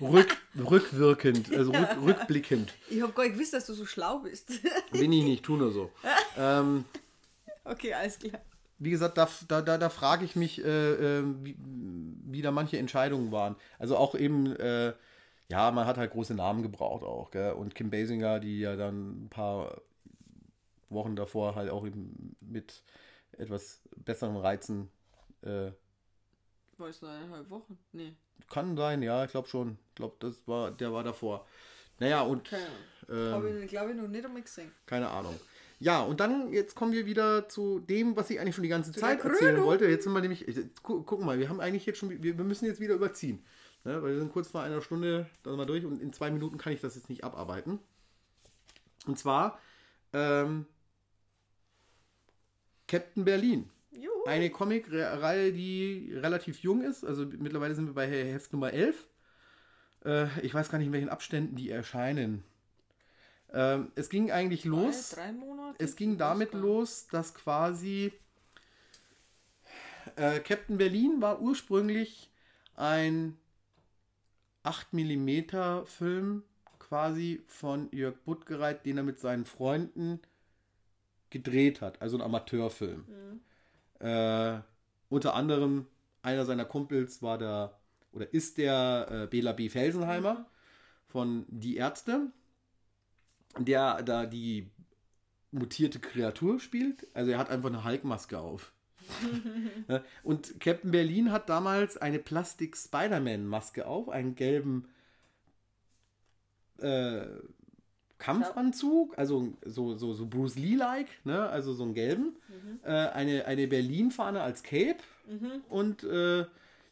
rück, rückwirkend, also rück, rückblickend. Ich habe gar nicht gewusst, dass du so schlau bist. Bin ich nicht, tu nur so. Ähm, okay, alles klar. Wie gesagt, da, da, da, da frage ich mich, äh, äh, wie, wie da manche Entscheidungen waren. Also auch eben, äh, ja, man hat halt große Namen gebraucht auch, gell? Und Kim Basinger, die ja dann ein paar Wochen davor halt auch eben mit etwas besseren Reizen, äh, War es eineinhalb Wochen? Nee. kann sein, ja, ich glaube schon. Ich glaube, das war, der war davor. Naja, und Keine Ahnung. ähm, Habe ich, glaube ich, noch nicht einmal gesehen. Keine Ahnung. Ja, und dann, jetzt kommen wir wieder zu dem, was ich eigentlich schon die ganze Zu Zeit erzählen wollte. Jetzt sind wir nämlich, gu guck mal, wir haben eigentlich jetzt schon, wir, wir müssen jetzt wieder überziehen. Ne? Weil wir sind kurz vor einer Stunde da sind wir durch und in zwei Minuten kann ich das jetzt nicht abarbeiten. Und zwar ähm, Captain Berlin. Juhu. Eine Comic-Reihe, die relativ jung ist. Also mittlerweile sind wir bei Heft Nummer 11. Äh, ich weiß gar nicht, in welchen Abständen die erscheinen. Ähm, es ging eigentlich los. Drei, Monate? Es ging damit los, dass quasi äh, Captain Berlin war ursprünglich ein 8 mm Film quasi von Jörg Buttgereit, den er mit seinen Freunden gedreht hat, also ein Amateurfilm. Äh, unter anderem einer seiner Kumpels war der oder ist der äh, Bela B. Felsenheimer von Die Ärzte, der da die mutierte Kreatur spielt. Also er hat einfach eine Hulk-Maske auf. Ja, Und Captain Berlin hat damals eine Plastik-Spider-Man-Maske auf, einen gelben äh, Kampfanzug, also so, so, so Bruce Lee-like, ne? also so einen gelben, äh, eine, eine Berlin-Fahne als Cape und äh,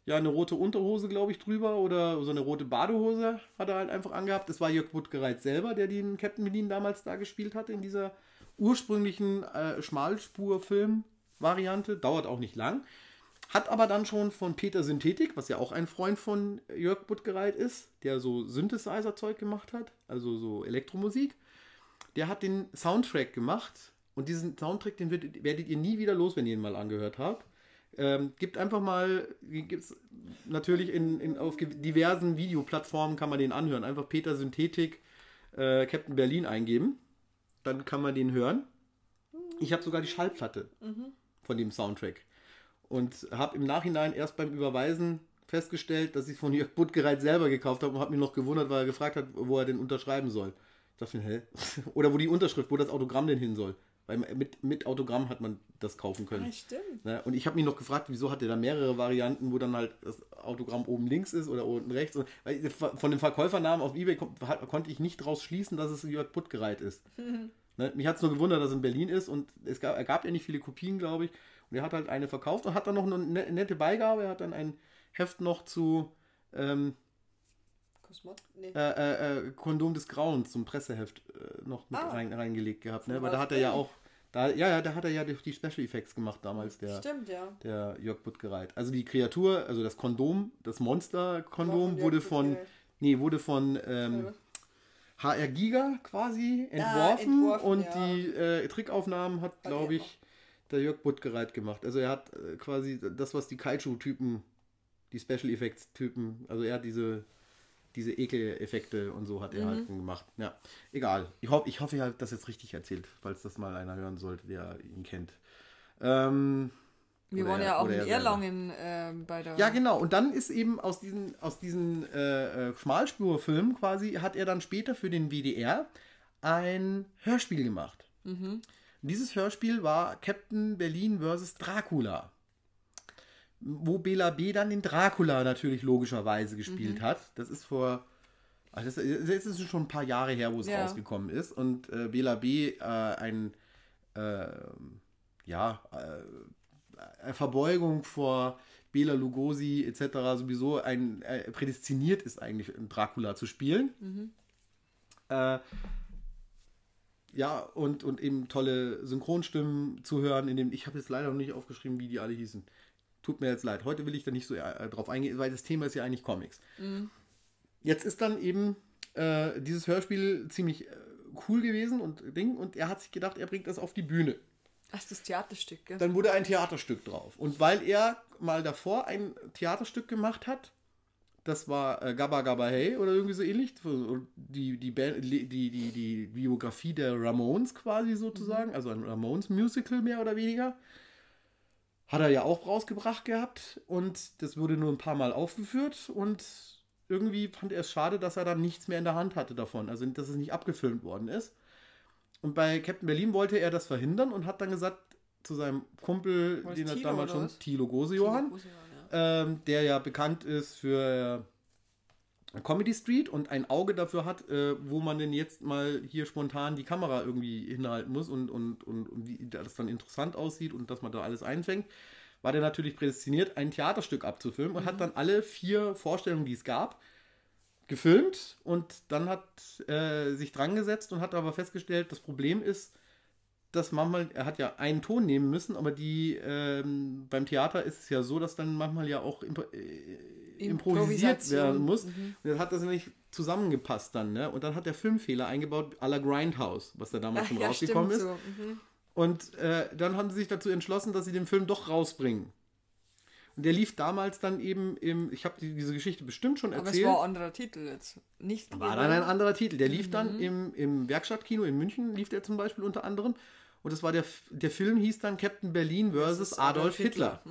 ja, eine rote Unterhose, glaube ich, drüber oder so eine rote Badehose hat er halt einfach angehabt. Das war Jörg Buttgereit selber, der den Captain Berlin damals da gespielt hat in dieser ursprünglichen äh, Schmalspur-Film-Variante. Dauert auch nicht lang. Hat aber dann schon von Peter Synthetik, was ja auch ein Freund von Jörg Buttgereit ist, der so Synthesizer-Zeug gemacht hat, also so Elektromusik. Der hat den Soundtrack gemacht und diesen Soundtrack, den werdet ihr nie wieder los, wenn ihr ihn mal angehört habt. Ähm, gibt einfach mal, gibt's natürlich in, in, auf diversen Videoplattformen kann man den anhören. Einfach Peter Synthetik, äh, Captain Berlin eingeben. Dann kann man den hören. Ich habe sogar die Schallplatte von dem Soundtrack. Und habe im Nachhinein erst beim Überweisen festgestellt, dass ich von Jörg Buttgereit selber gekauft habe und habe mich noch gewundert, weil er gefragt hat, wo er denn unterschreiben soll. Ich dachte, hä? Oder wo die Unterschrift, wo das Autogramm denn hin soll. Weil mit, mit Autogramm hat man das kaufen können. Ah, stimmt. Ne? Und ich habe mich noch gefragt, wieso hat er da mehrere Varianten, wo dann halt das Autogramm oben links ist oder unten rechts. Weil von dem Verkäufernamen auf Ebay kon konnte ich nicht daraus schließen, dass es Jörg Buttgereit ist. ne? Mich hat es nur gewundert, dass es in Berlin ist und es gab, er gab ja nicht viele Kopien, glaube ich. Und er hat halt eine verkauft und hat dann noch eine ne- nette Beigabe. Er hat dann ein Heft noch zu ähm, Kosmot? Nee. äh, äh, äh, Kondom des Grauens, zum Presseheft äh, noch mit Ah. rein, reingelegt gehabt. Ne? Weil da hat er ja auch, da, ja, ja, da hat er ja die, die Special Effects gemacht damals, der, Stimmt, ja. der Jörg Buttgereit. Also die Kreatur, also das Kondom, das Monster-Kondom wurde von, nee, wurde von ähm, HR Giga quasi entworfen, entworfen, und ja. die äh, Trickaufnahmen hat, glaube ich, der Jörg Buttgereit gemacht. Also er hat äh, quasi das, was die Kaiju-Typen, die Special Effects-Typen, also er hat diese, diese Ekeleffekte und so hat er Mhm. halt gemacht. Ja, egal. Ich, hoff, ich hoffe, ich habe das jetzt richtig erzählt, falls das mal einer hören sollte, der ihn kennt. Ähm, Wir waren ja auch in er. Erlangen ähm, bei der. ja, genau. Und dann ist eben aus diesen, aus diesen äh, äh, Schmalspurfilmen quasi, hat er dann später für den WDR ein Hörspiel gemacht. Mhm. Dieses Hörspiel war Captain Berlin vs. Dracula. Wo Bela B. dann den Dracula natürlich logischerweise gespielt Mhm. hat. Das ist vor. Also das, das ist schon ein paar Jahre her, wo es Ja. rausgekommen ist. Und äh, Bela B. Äh, ein. Äh, ja. Äh, Verbeugung vor Bela Lugosi etc. sowieso ein äh, prädestiniert ist eigentlich, Dracula zu spielen. Mhm. Äh, ja, und, und eben tolle Synchronstimmen zu hören, in dem ich habe jetzt leider noch nicht aufgeschrieben, wie die alle hießen. Tut mir jetzt leid. Heute will ich da nicht so äh, drauf eingehen, weil das Thema ist ja eigentlich Comics. Jetzt ist dann eben äh, dieses Hörspiel ziemlich äh, cool gewesen und Ding und er hat sich gedacht, er bringt das auf die Bühne. Ach, das Theaterstück, gell? Dann wurde ein Theaterstück drauf. Und weil er mal davor ein Theaterstück gemacht hat, das war äh, Gabba Gabba Hey oder irgendwie so ähnlich, die, die, Band, die, die, die Biografie der Ramones quasi sozusagen, also ein Ramones-Musical mehr oder weniger, hat er ja auch rausgebracht gehabt und das wurde nur ein paar Mal aufgeführt und irgendwie fand er es schade, dass er dann nichts mehr in der Hand hatte davon, also dass es nicht abgefilmt worden ist. Und bei Captain Berlin wollte er das verhindern und hat dann gesagt zu seinem Kumpel, den er damals schon? Thilo Gosejohann, Ja. ähm, der ja bekannt ist für Comedy Street und ein Auge dafür hat, äh, wo man denn jetzt mal hier spontan die Kamera irgendwie hinhalten muss und, und, und, und wie das dann interessant aussieht und dass man da alles einfängt, war der natürlich prädestiniert, ein Theaterstück abzufilmen und hat dann alle vier Vorstellungen, die es gab, gefilmt und dann hat äh, sich dran gesetzt und hat aber festgestellt, das Problem ist, dass manchmal, er hat ja einen Ton nehmen müssen, aber die ähm, beim Theater ist es ja so, dass dann manchmal ja auch äh, improvisiert werden muss. Mhm. Und dann hat das nicht zusammengepasst dann, ne? Und dann hat der Filmfehler eingebaut à la Grindhouse, was da damals Ach, schon ja, rausgekommen ist. so. Mhm. Und äh, dann haben sie sich dazu entschlossen, dass sie den Film doch rausbringen. Und der lief damals dann eben im, ich habe die, diese Geschichte bestimmt schon Aber erzählt. es war ein anderer Titel jetzt. Nicht War dann ein anderer Titel. Der lief dann im, im Werkstattkino in München, lief der zum Beispiel unter anderem. Und das war der, der Film hieß dann Captain Berlin versus Adolf Hitler.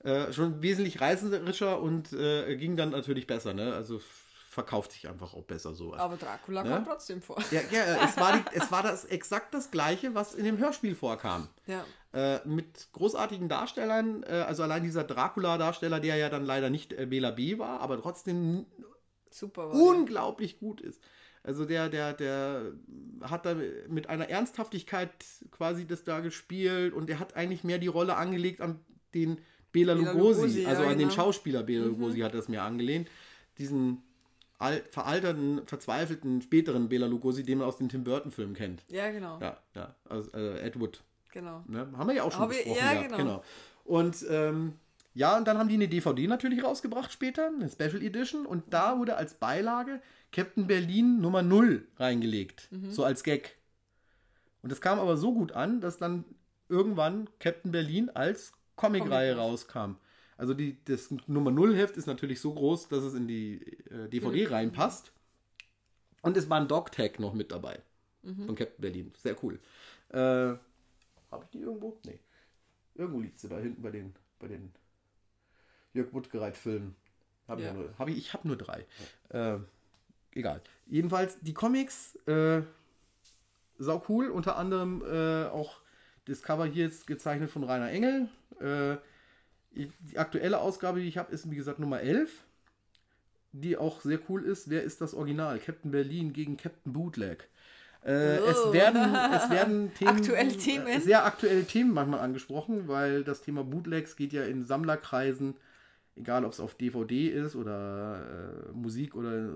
Äh, schon wesentlich reißerischer und äh, ging dann natürlich besser. Ne? Also verkauft sich einfach auch besser so. Aber Dracula Ne? kam trotzdem vor. Ja, ja es, war die, es war das exakt das gleiche, was in dem Hörspiel vorkam. Ja. Äh, mit großartigen Darstellern, äh, also allein dieser Dracula-Darsteller, der ja dann leider nicht äh, Bela B. war, aber trotzdem Super war unglaublich gut ist. Also der, der, der hat da mit einer Ernsthaftigkeit quasi das da gespielt und der hat eigentlich mehr die Rolle angelegt an den Bela Lugosi, Lugosi, ja, also an den genau. Schauspieler Bela Lugosi hat das mir angelehnt. Diesen al veralterten, verzweifelten, späteren Bela Lugosi, den man aus den Tim Burton-Filmen kennt. Ja, genau. Ja, ja, also, also Ed Wood. Genau. Ne? Haben wir ja auch schon Hab besprochen ja, genau. genau. Und ähm, Ja, und dann haben die eine DVD natürlich rausgebracht später, eine Special Edition. Und da wurde als Beilage Captain Berlin Nummer 0 reingelegt. So als Gag. Und das kam aber so gut an, dass dann irgendwann Captain Berlin als Comicreihe Comic. rauskam. Also die, das Nummer 0 Heft ist natürlich so groß, dass es in die äh, DVD reinpasst. Und es war ein Dog-Tag noch mit dabei. Von Captain Berlin. Sehr cool. Äh, Habe ich die irgendwo? Nee. Irgendwo liegt sie da hinten bei den, bei den Jörg Buttgereit-Filmen. Hab ich, Ja. ja nur, hab ich, ich habe nur drei. Äh, egal. Jedenfalls, die Comics, äh, sau cool. Unter anderem äh, auch das Cover hier ist gezeichnet von Rainer Engel. Äh, die aktuelle Ausgabe, die ich habe, ist wie gesagt Nummer 11. Die auch sehr cool ist. Wer ist das Original? Captain Berlin gegen Captain Bootleg. Äh, Oh. es, werden, es werden Themen, Aktuelle Themen. äh, sehr aktuelle Themen manchmal angesprochen, weil das Thema Bootlegs geht ja in Sammlerkreisen, egal ob es auf DVD ist oder äh, Musik oder äh,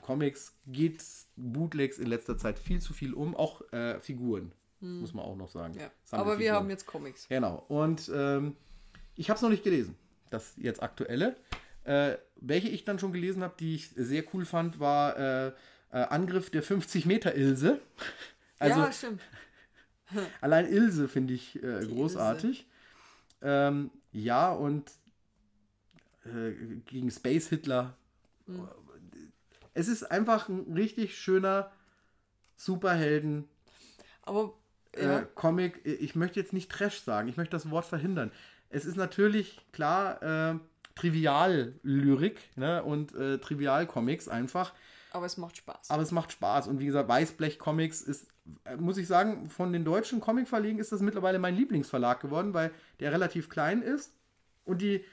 Comics, geht Bootlegs in letzter Zeit viel zu viel um, auch äh, Figuren, muss man auch noch sagen. Hm. Ja. Aber wir haben jetzt Comics. Genau. Und ähm, ich habe es noch nicht gelesen, das jetzt aktuelle. Äh, welche ich dann schon gelesen habe, die ich sehr cool fand, war äh, äh, Angriff der 50 Meter Ilse. Also ja, stimmt. allein Ilse finde ich äh, großartig. Ähm, ja, und äh, gegen Space Hitler. Hm. Es ist einfach ein richtig schöner Superhelden Aber ja, äh, Comic, ich möchte jetzt nicht Trash sagen, ich möchte das Wort verhindern. Es ist natürlich klar äh, Trivial-Lyrik ne, und äh, Trivial-Comics einfach, aber es macht Spaß. aber es macht Spaß. Und wie gesagt, Weißblech-Comics ist, äh, muss ich sagen, von den deutschen Comic-Verlegen ist das mittlerweile mein Lieblingsverlag geworden, weil der relativ klein ist und die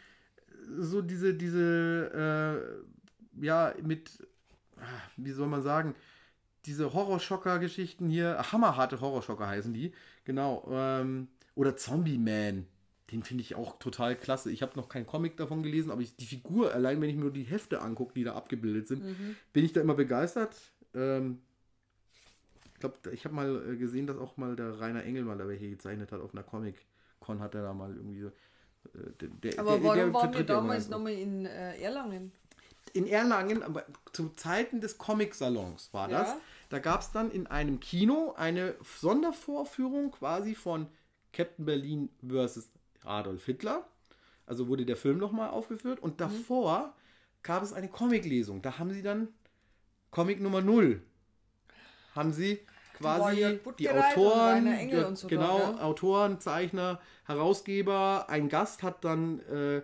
so diese, diese, äh, ja, mit, ah, wie soll man sagen, diese Horrorschocker-Geschichten hier, hammerharte Horrorschocker heißen die, genau, ähm, oder Zombie Man, den finde ich auch total klasse. Ich habe noch keinen Comic davon gelesen, aber ich, die Figur, allein wenn ich mir nur die Hefte angucke, die da abgebildet sind, bin ich da immer begeistert. Ähm, ich glaube, ich habe mal äh, gesehen, dass auch mal der Rainer Engel mal da welche gezeichnet hat auf einer Comic-Con, hat er da mal irgendwie so. äh, der- der- aber warum der waren wir ja damals nochmal in äh, Erlangen? in Erlangen, aber zu Zeiten des Comic-Salons war das. Ja. Da gab es dann in einem Kino eine Sondervorführung quasi von Captain Berlin versus Adolf Hitler. Also wurde der Film nochmal aufgeführt. Und davor gab es eine Comiclesung. Da haben sie dann Comic Nummer 0. Haben sie quasi die und Autoren, und so genau, dort, ja? Autoren, Zeichner, Herausgeber, ein Gast hat dann, äh,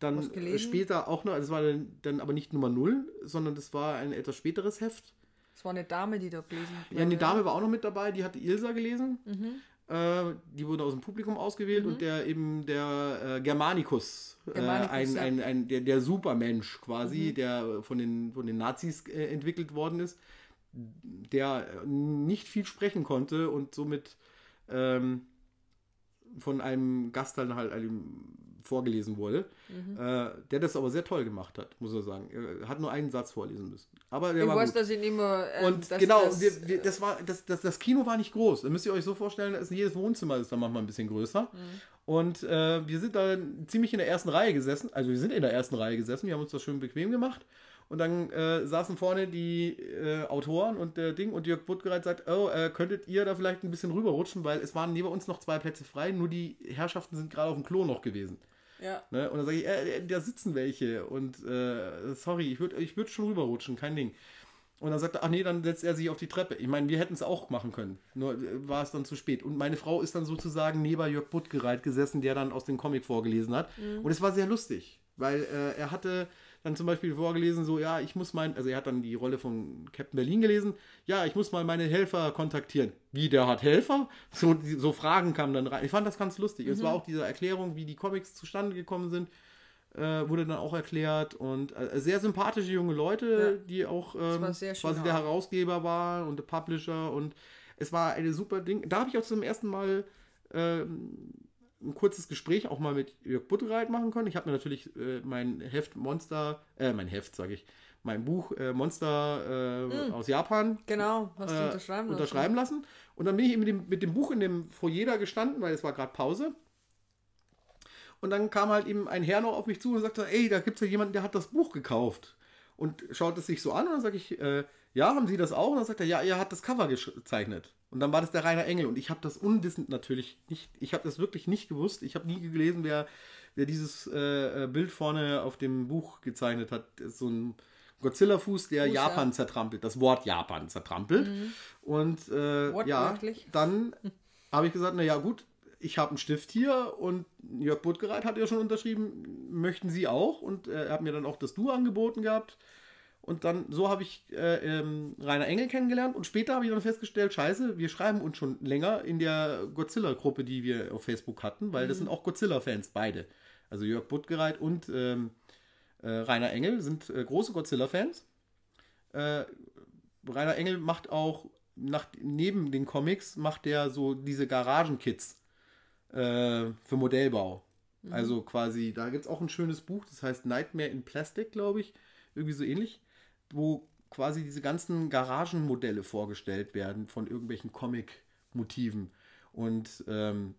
dann später auch noch, das war dann, dann aber nicht Nummer 0, sondern das war ein etwas späteres Heft. Es war eine Dame, die da gelesen hat. Ja, die Dame war auch noch mit dabei, die hatte Ilsa gelesen. Mhm. Äh, die wurde aus dem Publikum ausgewählt und der eben der äh, Germanicus, Germanicus, äh, ein, ja. ein, ein, der, der Supermensch quasi, Mhm. der von den, von den Nazis äh, entwickelt worden ist, der äh, nicht viel sprechen konnte und somit ähm, von einem Gast dann halt einem vorgelesen wurde, Mhm. äh, der das aber sehr toll gemacht hat, muss er sagen. Er hat nur einen Satz vorlesen müssen. Aber der Ich war weiß, gut. dass ich nicht mehr. ähm, Und dass genau, das, wir, wir, das, war, das, das, das Kino war nicht groß. Da müsst ihr euch so vorstellen, da ist jedes Wohnzimmer ist dann manchmal ein bisschen größer. Mhm. Und äh, wir sind da ziemlich in der ersten Reihe gesessen. Also wir sind in der ersten Reihe gesessen, wir haben uns das schön bequem gemacht. Und dann äh, saßen vorne die äh, Autoren und der Ding und Jörg Buttgereit sagt, oh, äh, könntet ihr da vielleicht ein bisschen rüberrutschen, weil es waren neben uns noch zwei Plätze frei, nur die Herrschaften sind gerade auf dem Klo noch gewesen. Ja. Ne? Und dann sage ich, äh, da sitzen welche und äh, sorry, ich würde ich würd schon rüberrutschen, kein Ding. Und dann sagt er, ach nee, dann setzt er sich auf die Treppe. Ich meine, wir hätten es auch machen können, nur äh, war es dann zu spät. Und meine Frau ist dann sozusagen neben Jörg Buttgereit gesessen, der dann aus dem Comic vorgelesen hat. Und es war sehr lustig, weil äh, er hatte dann zum Beispiel vorgelesen, so, ja, ich muss mein, also er hat dann die Rolle von Captain Berlin gelesen, ja, ich muss mal meine Helfer kontaktieren. Wie, der hat Helfer? So, so Fragen kamen dann rein. Ich fand das ganz lustig. Es war auch diese Erklärung, wie die Comics zustande gekommen sind, äh, wurde dann auch erklärt. Und äh, sehr sympathische junge Leute, Ja. die auch ähm, war quasi der. Herausgeber war und der Publisher. Und es war eine super Ding. Da habe ich auch zum ersten Mal ähm, ein kurzes Gespräch auch mal mit Jörg Buttereit machen können. Ich habe mir natürlich äh, mein Heft Monster, äh, mein Heft, sage ich, mein Buch äh, Monster äh, aus Japan Genau, hast du äh, unterschreiben lassen. unterschreiben lassen. Und dann bin ich mit dem, mit dem Buch in dem Foyer da gestanden, weil es war gerade Pause. Und dann kam halt eben ein Herr noch auf mich zu und sagte, ey, da gibt es ja jemanden, der hat das Buch gekauft. Und schaut es sich so an und dann sage ich, äh, ja, haben Sie das auch? Und dann sagt er, ja, er hat das Cover gezeichnet. Und dann war das der Rainer Engel. Und ich habe das unwissend natürlich nicht, ich habe das wirklich nicht gewusst. Ich habe nie gelesen, wer, wer dieses äh, äh Bild vorne auf dem Buch gezeichnet hat. so ein Godzilla-Fuß, der Fuß, Japan ja. zertrampelt, das Wort Japan zertrampelt. Mhm. Und äh, ja, dann habe ich gesagt, naja gut, ich habe einen Stift hier und Jörg Buttgereit hat ja schon unterschrieben, möchten Sie auch? Und äh, er hat mir dann auch das Du angeboten gehabt. Und dann, so habe ich äh, ähm, Rainer Engel kennengelernt und später habe ich dann festgestellt, scheiße, wir schreiben uns schon länger in der Godzilla-Gruppe, die wir auf Facebook hatten, weil mhm. das sind auch Godzilla-Fans, beide. Also Jörg Buttgereit und ähm, äh, Rainer Engel sind äh, große Godzilla-Fans. Äh, Rainer Engel macht auch nach, neben den Comics macht der so diese Garagenkits äh, für Modellbau. Mhm. Also quasi, da gibt es auch ein schönes Buch, das heißt Nightmare in Plastic, glaube ich. Irgendwie so ähnlich wo quasi diese ganzen Garagenmodelle vorgestellt werden von irgendwelchen Comic-Motiven. Und ähm,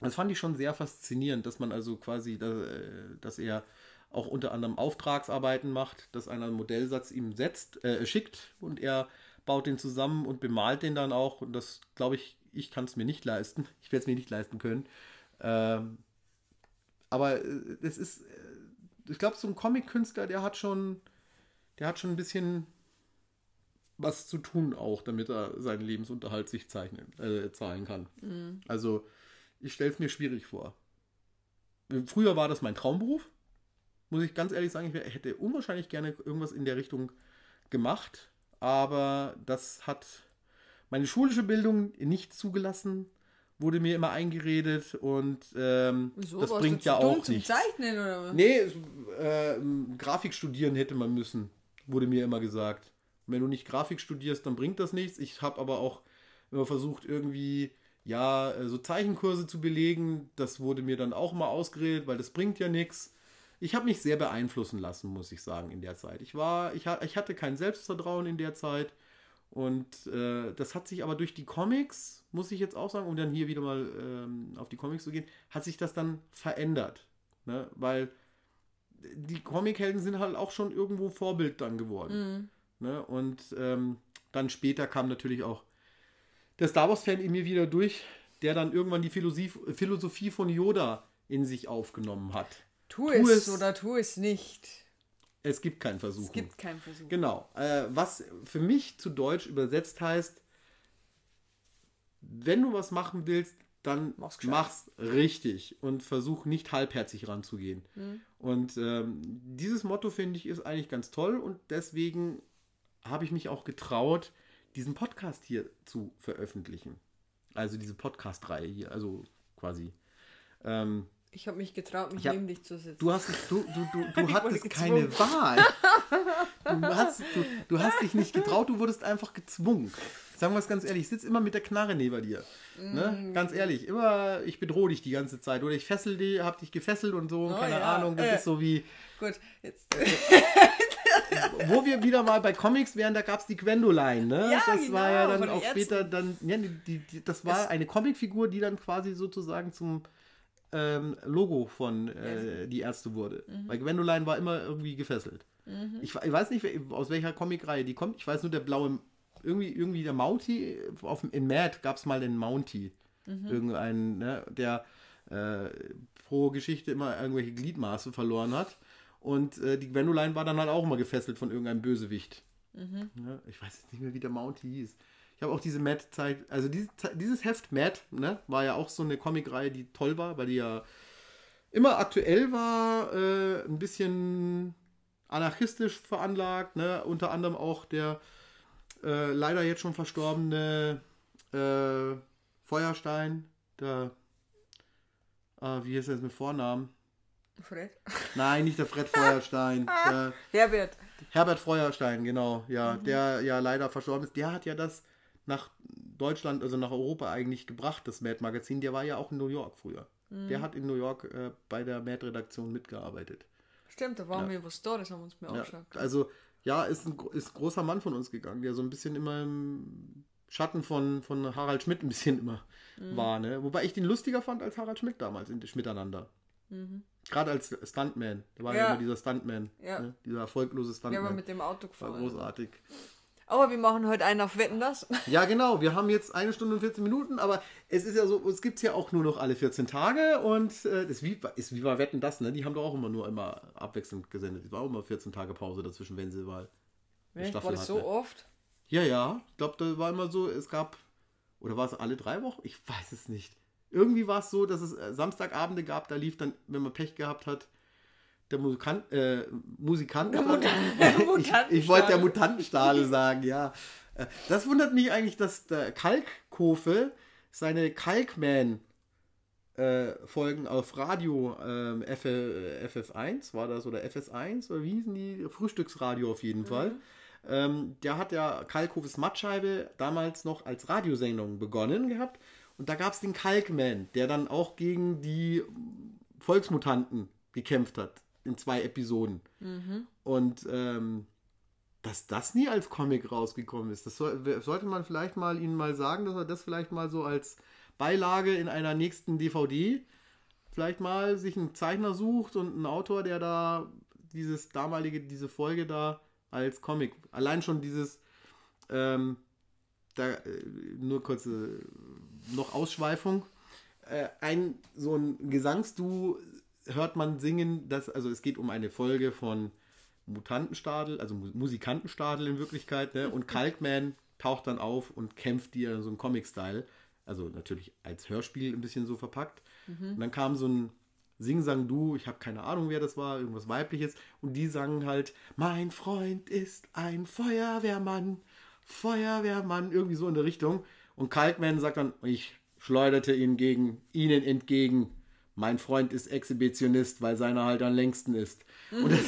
das fand ich schon sehr faszinierend, dass man also quasi, äh, dass er auch unter anderem Auftragsarbeiten macht, dass einer einen Modellsatz ihm setzt, äh, schickt und er baut den zusammen und bemalt den dann auch. Und das glaube ich, ich kann es mir nicht leisten. Ich werde es mir nicht leisten können. Ähm, aber äh, es ist, äh, ich glaube, so ein Comic-Künstler, der hat schon, der hat schon ein bisschen was zu tun auch, damit er seinen Lebensunterhalt sich zeichnen, äh, zahlen kann. Mhm. Also ich stelle es mir schwierig vor. Früher war das mein Traumberuf. Muss ich ganz ehrlich sagen, ich hätte unwahrscheinlich gerne irgendwas in der Richtung gemacht, aber das hat meine schulische Bildung nicht zugelassen, wurde mir immer eingeredet und ähm, Wieso, das bringt ja auch nichts. Zeichnen oder? Nee, äh, Grafik studieren hätte man müssen wurde mir immer gesagt. wenn du nicht Grafik studierst, dann bringt das nichts. Ich habe aber auch immer versucht, irgendwie, ja, äh, so Zeichenkurse zu belegen. Das wurde mir dann auch mal ausgeredet, weil das bringt ja nichts. Ich habe mich sehr beeinflussen lassen, muss ich sagen, in der Zeit. Ich war, ich, ich hatte kein Selbstvertrauen in der Zeit. Und äh, das hat sich aber durch die Comics, muss ich jetzt auch sagen, um dann hier wieder mal ähm, auf die Comics zu gehen, hat sich das dann verändert. Ne? Weil die Comichelden sind halt auch schon irgendwo Vorbild dann geworden. Mhm. Ne? Und ähm, dann später kam natürlich auch der Star Wars-Fan in mir wieder durch, der dann irgendwann die Philosophie, von Yoda in sich aufgenommen hat. Tu, tu es, es, oder tu es nicht. Es gibt keinen Versuch. Es gibt keinen Versuch. Genau. Äh, was für mich zu Deutsch übersetzt heißt, wenn du was machen willst, dann mach's, mach's richtig und versuch nicht halbherzig ranzugehen. Mhm. Und ähm, dieses Motto finde ich ist eigentlich ganz toll und deswegen habe ich mich auch getraut, diesen Podcast hier zu veröffentlichen. Also diese Podcast-Reihe hier, also quasi. Ähm, ich habe mich getraut, mich hab, neben dich zu sitzen. Du, hast, du, du, du, du hattest keine Wahl. Du hast, du, du hast dich nicht getraut, du wurdest einfach gezwungen. Sagen wir es ganz ehrlich, ich sitze immer mit der Knarre neben dir. Mm. Ne? Ganz ehrlich, immer, ich bedrohe dich die ganze Zeit. Oder ich fessel dich, hab dich gefesselt und so, oh, keine ja. Ahnung. Das äh. ist so wie. Gut, jetzt. Wo wir wieder mal bei Comics wären, da gab es die Gwendoline, ne? Ja, das genau, war ja dann auch später dann, ja, die, die, das war es eine Comicfigur, die dann quasi sozusagen zum ähm, Logo von äh, die Ärzte wurde. Mhm. Weil Gwendoline war immer irgendwie gefesselt. Mhm. Ich, ich, weiß nicht, aus welcher Comicreihe die kommt. Ich weiß nur, der blaue irgendwie, irgendwie der Mountie, auf, in Mad gab es mal den Mountie. Mhm. Irgendeinen, ne, der äh, pro Geschichte immer irgendwelche Gliedmaße verloren hat. Und äh, die Gwendoline war dann halt auch immer gefesselt von irgendeinem Bösewicht. Mhm. Ja, ich weiß jetzt nicht mehr, wie der Mountie hieß. Ich habe auch diese Mad-Zeit, also diese, dieses Heft Mad, ne, war ja auch so eine Comicreihe, die toll war, weil die ja immer aktuell war, äh, ein bisschen anarchistisch veranlagt, ne, unter anderem auch der äh, leider jetzt schon verstorbene äh, Feuerstein, der, äh, wie heißt er jetzt mit Vornamen? Fred? Nein, nicht der Fred Feuerstein. der, Herbert. Herbert Feuerstein, genau, ja, mhm. der ja leider verstorben ist. Der hat ja das nach Deutschland, also nach Europa eigentlich gebracht, das Mad-Magazin. Der war ja auch in New York früher. Mhm. Der hat in New York äh, bei der Mad-Redaktion mitgearbeitet. Stimmt, da waren ja. wir was da, das haben wir uns mir ja. auch schon. Also ja, ist ein, ist ein großer Mann von uns gegangen, der so ein bisschen immer im Schatten von, von Harald Schmidt ein bisschen immer Mhm. war. Ne? Wobei ich den lustiger fand als Harald Schmidt damals in Miteinander. Gerade als Stuntman. Da war ja, Mhm. Ja. immer dieser Stuntman. Ja. Ne? Dieser erfolglose Stuntman. haben mit dem Auto war gefahren. großartig. Aber wir machen heute einen auf Wetten das. Ja, genau. Wir haben jetzt eine Stunde und 14 Minuten, aber es ist ja so, es gibt es ja auch nur noch alle 14 Tage und äh, das ist wie, ist wie bei Wetten das, ne? Die haben doch auch immer nur immer abwechselnd gesendet. Es war auch immer 14 Tage Pause dazwischen, wenn sie mal. Echt? War das so oft? Ja, ja. Ich glaube, da war immer so, es gab, oder war es alle drei Wochen? Ich weiß es nicht. Irgendwie war es so, dass es äh, Samstagabende gab, da lief dann, wenn man Pech gehabt hat, der Musikant, äh, Musikant. ich, ich wollte der Mutantenstahle sagen, ja. Äh, Das wundert mich eigentlich, dass der Kalkkofe seine Kalkman äh, Folgen auf Radio ähm, F, äh, FF1 war das oder FS1 oder wie hießen die? Frühstücksradio auf jeden Fall. Ähm, der hat ja Kalkhofes Mattscheibe damals noch als Radiosendung begonnen gehabt. Und da gab es den Kalkman, der dann auch gegen die Volksmutanten gekämpft hat in zwei Episoden. Und ähm, dass das nie als Comic rausgekommen ist, das soll, sollte man vielleicht mal ihnen mal sagen, dass er das vielleicht mal so als Beilage in einer nächsten DVD vielleicht mal sich einen Zeichner sucht und einen Autor, der da dieses damalige, diese Folge da als Comic, allein schon dieses, ähm, da, äh, nur kurze noch Ausschweifung, äh, ein so ein Gesangsduo hört man singen, dass, also es geht um eine Folge von Mutantenstadel, also Mu- Musikantenstadel in Wirklichkeit, ne? und Kalkman taucht dann auf und kämpft in so einem Comic-Style, also natürlich als Hörspiel ein bisschen so verpackt. Und dann kam so ein Sing-Sang-Du, ich habe keine Ahnung, wer das war, irgendwas weibliches, und die sangen halt, mein Freund ist ein Feuerwehrmann, Feuerwehrmann, irgendwie so in der Richtung. Und Kalkman sagt dann, ich schleuderte ihn gegen, ihnen entgegen. Mein Freund ist Exhibitionist, weil seiner halt am längsten ist. Und das,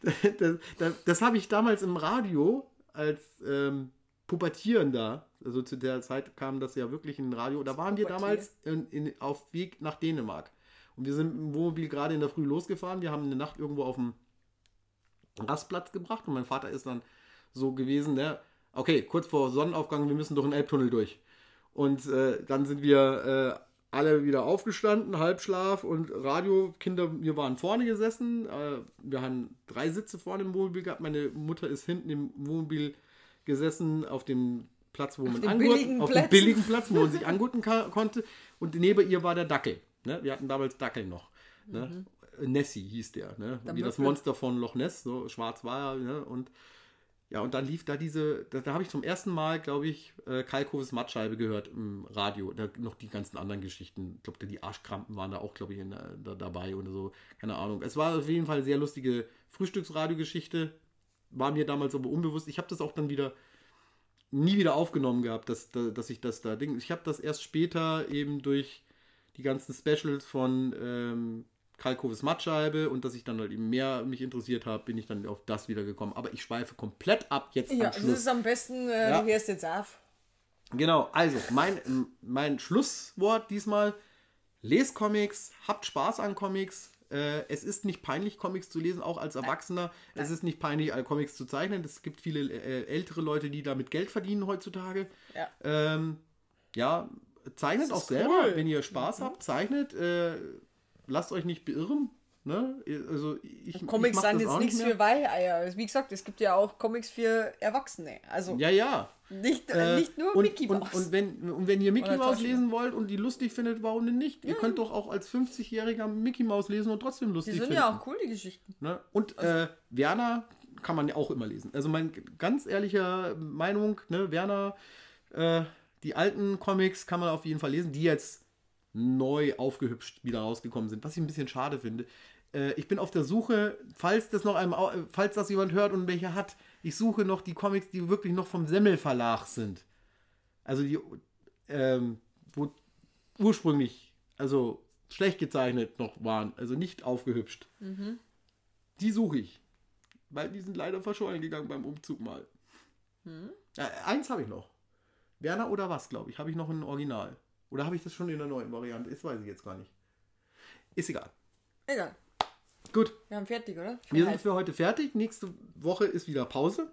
das, das, das habe ich damals im Radio als ähm, Pubertierender, also zu der Zeit kam das ja wirklich in Radio, da waren wir damals in, in, auf Weg nach Dänemark. Und wir sind im Wohnmobil gerade in der Früh losgefahren. Wir haben eine Nacht irgendwo auf dem Rastplatz gebracht und mein Vater ist dann so gewesen, ne, okay, kurz vor Sonnenaufgang, wir müssen durch den Elbtunnel durch. Und äh, dann sind wir äh, alle wieder aufgestanden, Halbschlaf und Radio. Kinder, wir waren vorne gesessen. Äh, wir haben drei Sitze vorne im Wohnmobil gehabt. Meine Mutter ist hinten im Wohnmobil gesessen auf dem Platz, wo man den angurten, auf dem billigen Platz, wo man sich angurten konnte. Und neben ihr war der Dackel. Ne? Wir hatten damals Dackel noch. Ne? Nessie hieß der, ne? Wie das. Monster von Loch Ness, so schwarz war er. Ne? Und ja, und dann lief da diese, da, da habe ich zum ersten Mal, glaube ich, äh, Kalkhofes Mattscheibe gehört im Radio. Da noch die ganzen anderen Geschichten. Ich glaube, die Arschkrampen waren da auch, glaube ich, in, da, dabei oder so. Keine Ahnung. Es war auf jeden Fall eine sehr lustige Frühstücksradiogeschichte. War mir damals aber unbewusst. Ich habe das auch dann wieder nie wieder aufgenommen gehabt, dass, da- dass ich das da Ding. Ich habe das erst später eben durch die ganzen Specials von ähm, Kalkhofes Mattscheibe und dass ich dann halt eben mehr mich interessiert habe, bin ich dann auf das wieder gekommen. Aber ich schweife komplett ab jetzt Ja, am das Schluss. ist am besten, äh, Ja. du hörst jetzt auf. Genau, also mein, mein Schlusswort diesmal. Lest Comics, habt Spaß an Comics. Äh, es ist nicht peinlich, Comics zu lesen, auch als Erwachsener. Es ist nicht peinlich, Comics zu zeichnen. Es gibt viele äh, ältere Leute, die damit Geld verdienen heutzutage. Ja. Ähm, ja, zeichnet Das auch selber, cool. wenn ihr Spaß habt, zeichnet. Äh, lasst euch nicht beirren. Ne? Also ich, ich Comics mach sind jetzt nicht nichts mehr. für Weiheier. Also, Wie gesagt, es gibt ja auch Comics für Erwachsene. Also Ja, ja. nicht, Äh, nicht nur und, Mickey Mouse. Und, und, wenn, und wenn ihr Mickey Mouse lesen wollt und die lustig findet, warum denn nicht? Ihr könnt doch auch als 50-Jähriger Mickey Mouse lesen und trotzdem die lustig sind finden. ja auch cool, die Geschichten. Ne? Und äh, Werner kann man ja auch immer lesen. Also mein ganz ehrlicher Meinung, ne, Werner, äh, die alten Comics kann man auf jeden Fall lesen, die jetzt neu aufgehübscht wieder rausgekommen sind, was ich ein bisschen schade finde. Äh, ich bin auf der Suche, falls das noch einem, falls das jemand hört und welche hat, ich suche noch die Comics, die wirklich noch vom Semmel Verlag sind. Also die, ähm, wo ursprünglich, also schlecht gezeichnet noch waren, also nicht aufgehübscht. Die suche ich. Weil die sind leider verschollen gegangen beim Umzug mal. Äh, eins habe ich noch. Werner oder was, glaube ich, habe ich noch ein Original. Oder habe ich das schon in der neuen Variante? Das weiß ich jetzt gar nicht. Ist egal. Egal. Gut, Wir haben fertig, oder? wir sind für heute fertig. Nächste Woche ist wieder Pause.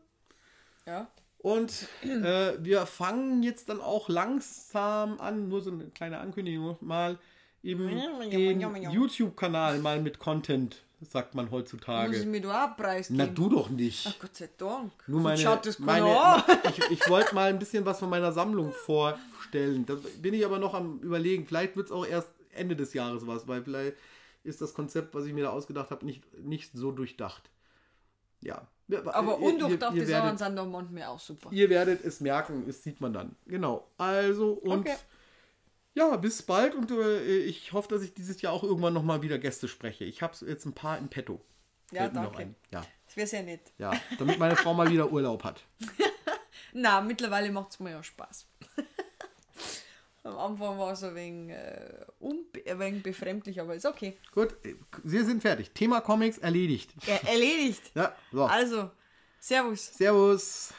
Ja. Und äh, wir fangen jetzt dann auch langsam an, nur so eine kleine Ankündigung mal, eben den YouTube-Kanal mal mit Content, sagt man Muss ich heutzutage. mir da auch preisgeben? Na, du doch nicht. Ach Gott sei Dank. Nur meine, schaut das meine, an. ich, ich wollte mal ein bisschen was von meiner Sammlung vorstellen. Da bin ich aber noch am überlegen. Vielleicht wird es auch erst Ende des Jahres was, weil vielleicht ist das Konzept, was ich mir da ausgedacht habe, nicht, nicht so durchdacht. Ja. Aber Ihr- ihr, Sachen werdet, sind doch manchmal auch super. ihr werdet es merken, es sieht man dann. Genau. Also und Okay. Ja, bis bald und äh, ich hoffe, dass ich dieses Jahr auch irgendwann nochmal wieder Gäste spreche. Ich habe jetzt ein paar in petto. Ja, danke. Ja, Das wäre sehr nett. ja, damit meine Frau mal wieder Urlaub hat. Na, mittlerweile macht es mir ja Spaß. Am Anfang war es ein wenig, äh, ein wenig befremdlich, aber ist okay. Gut, wir sind fertig. Thema Comics erledigt. Ja, erledigt. Ja, so. Also, Servus. Servus.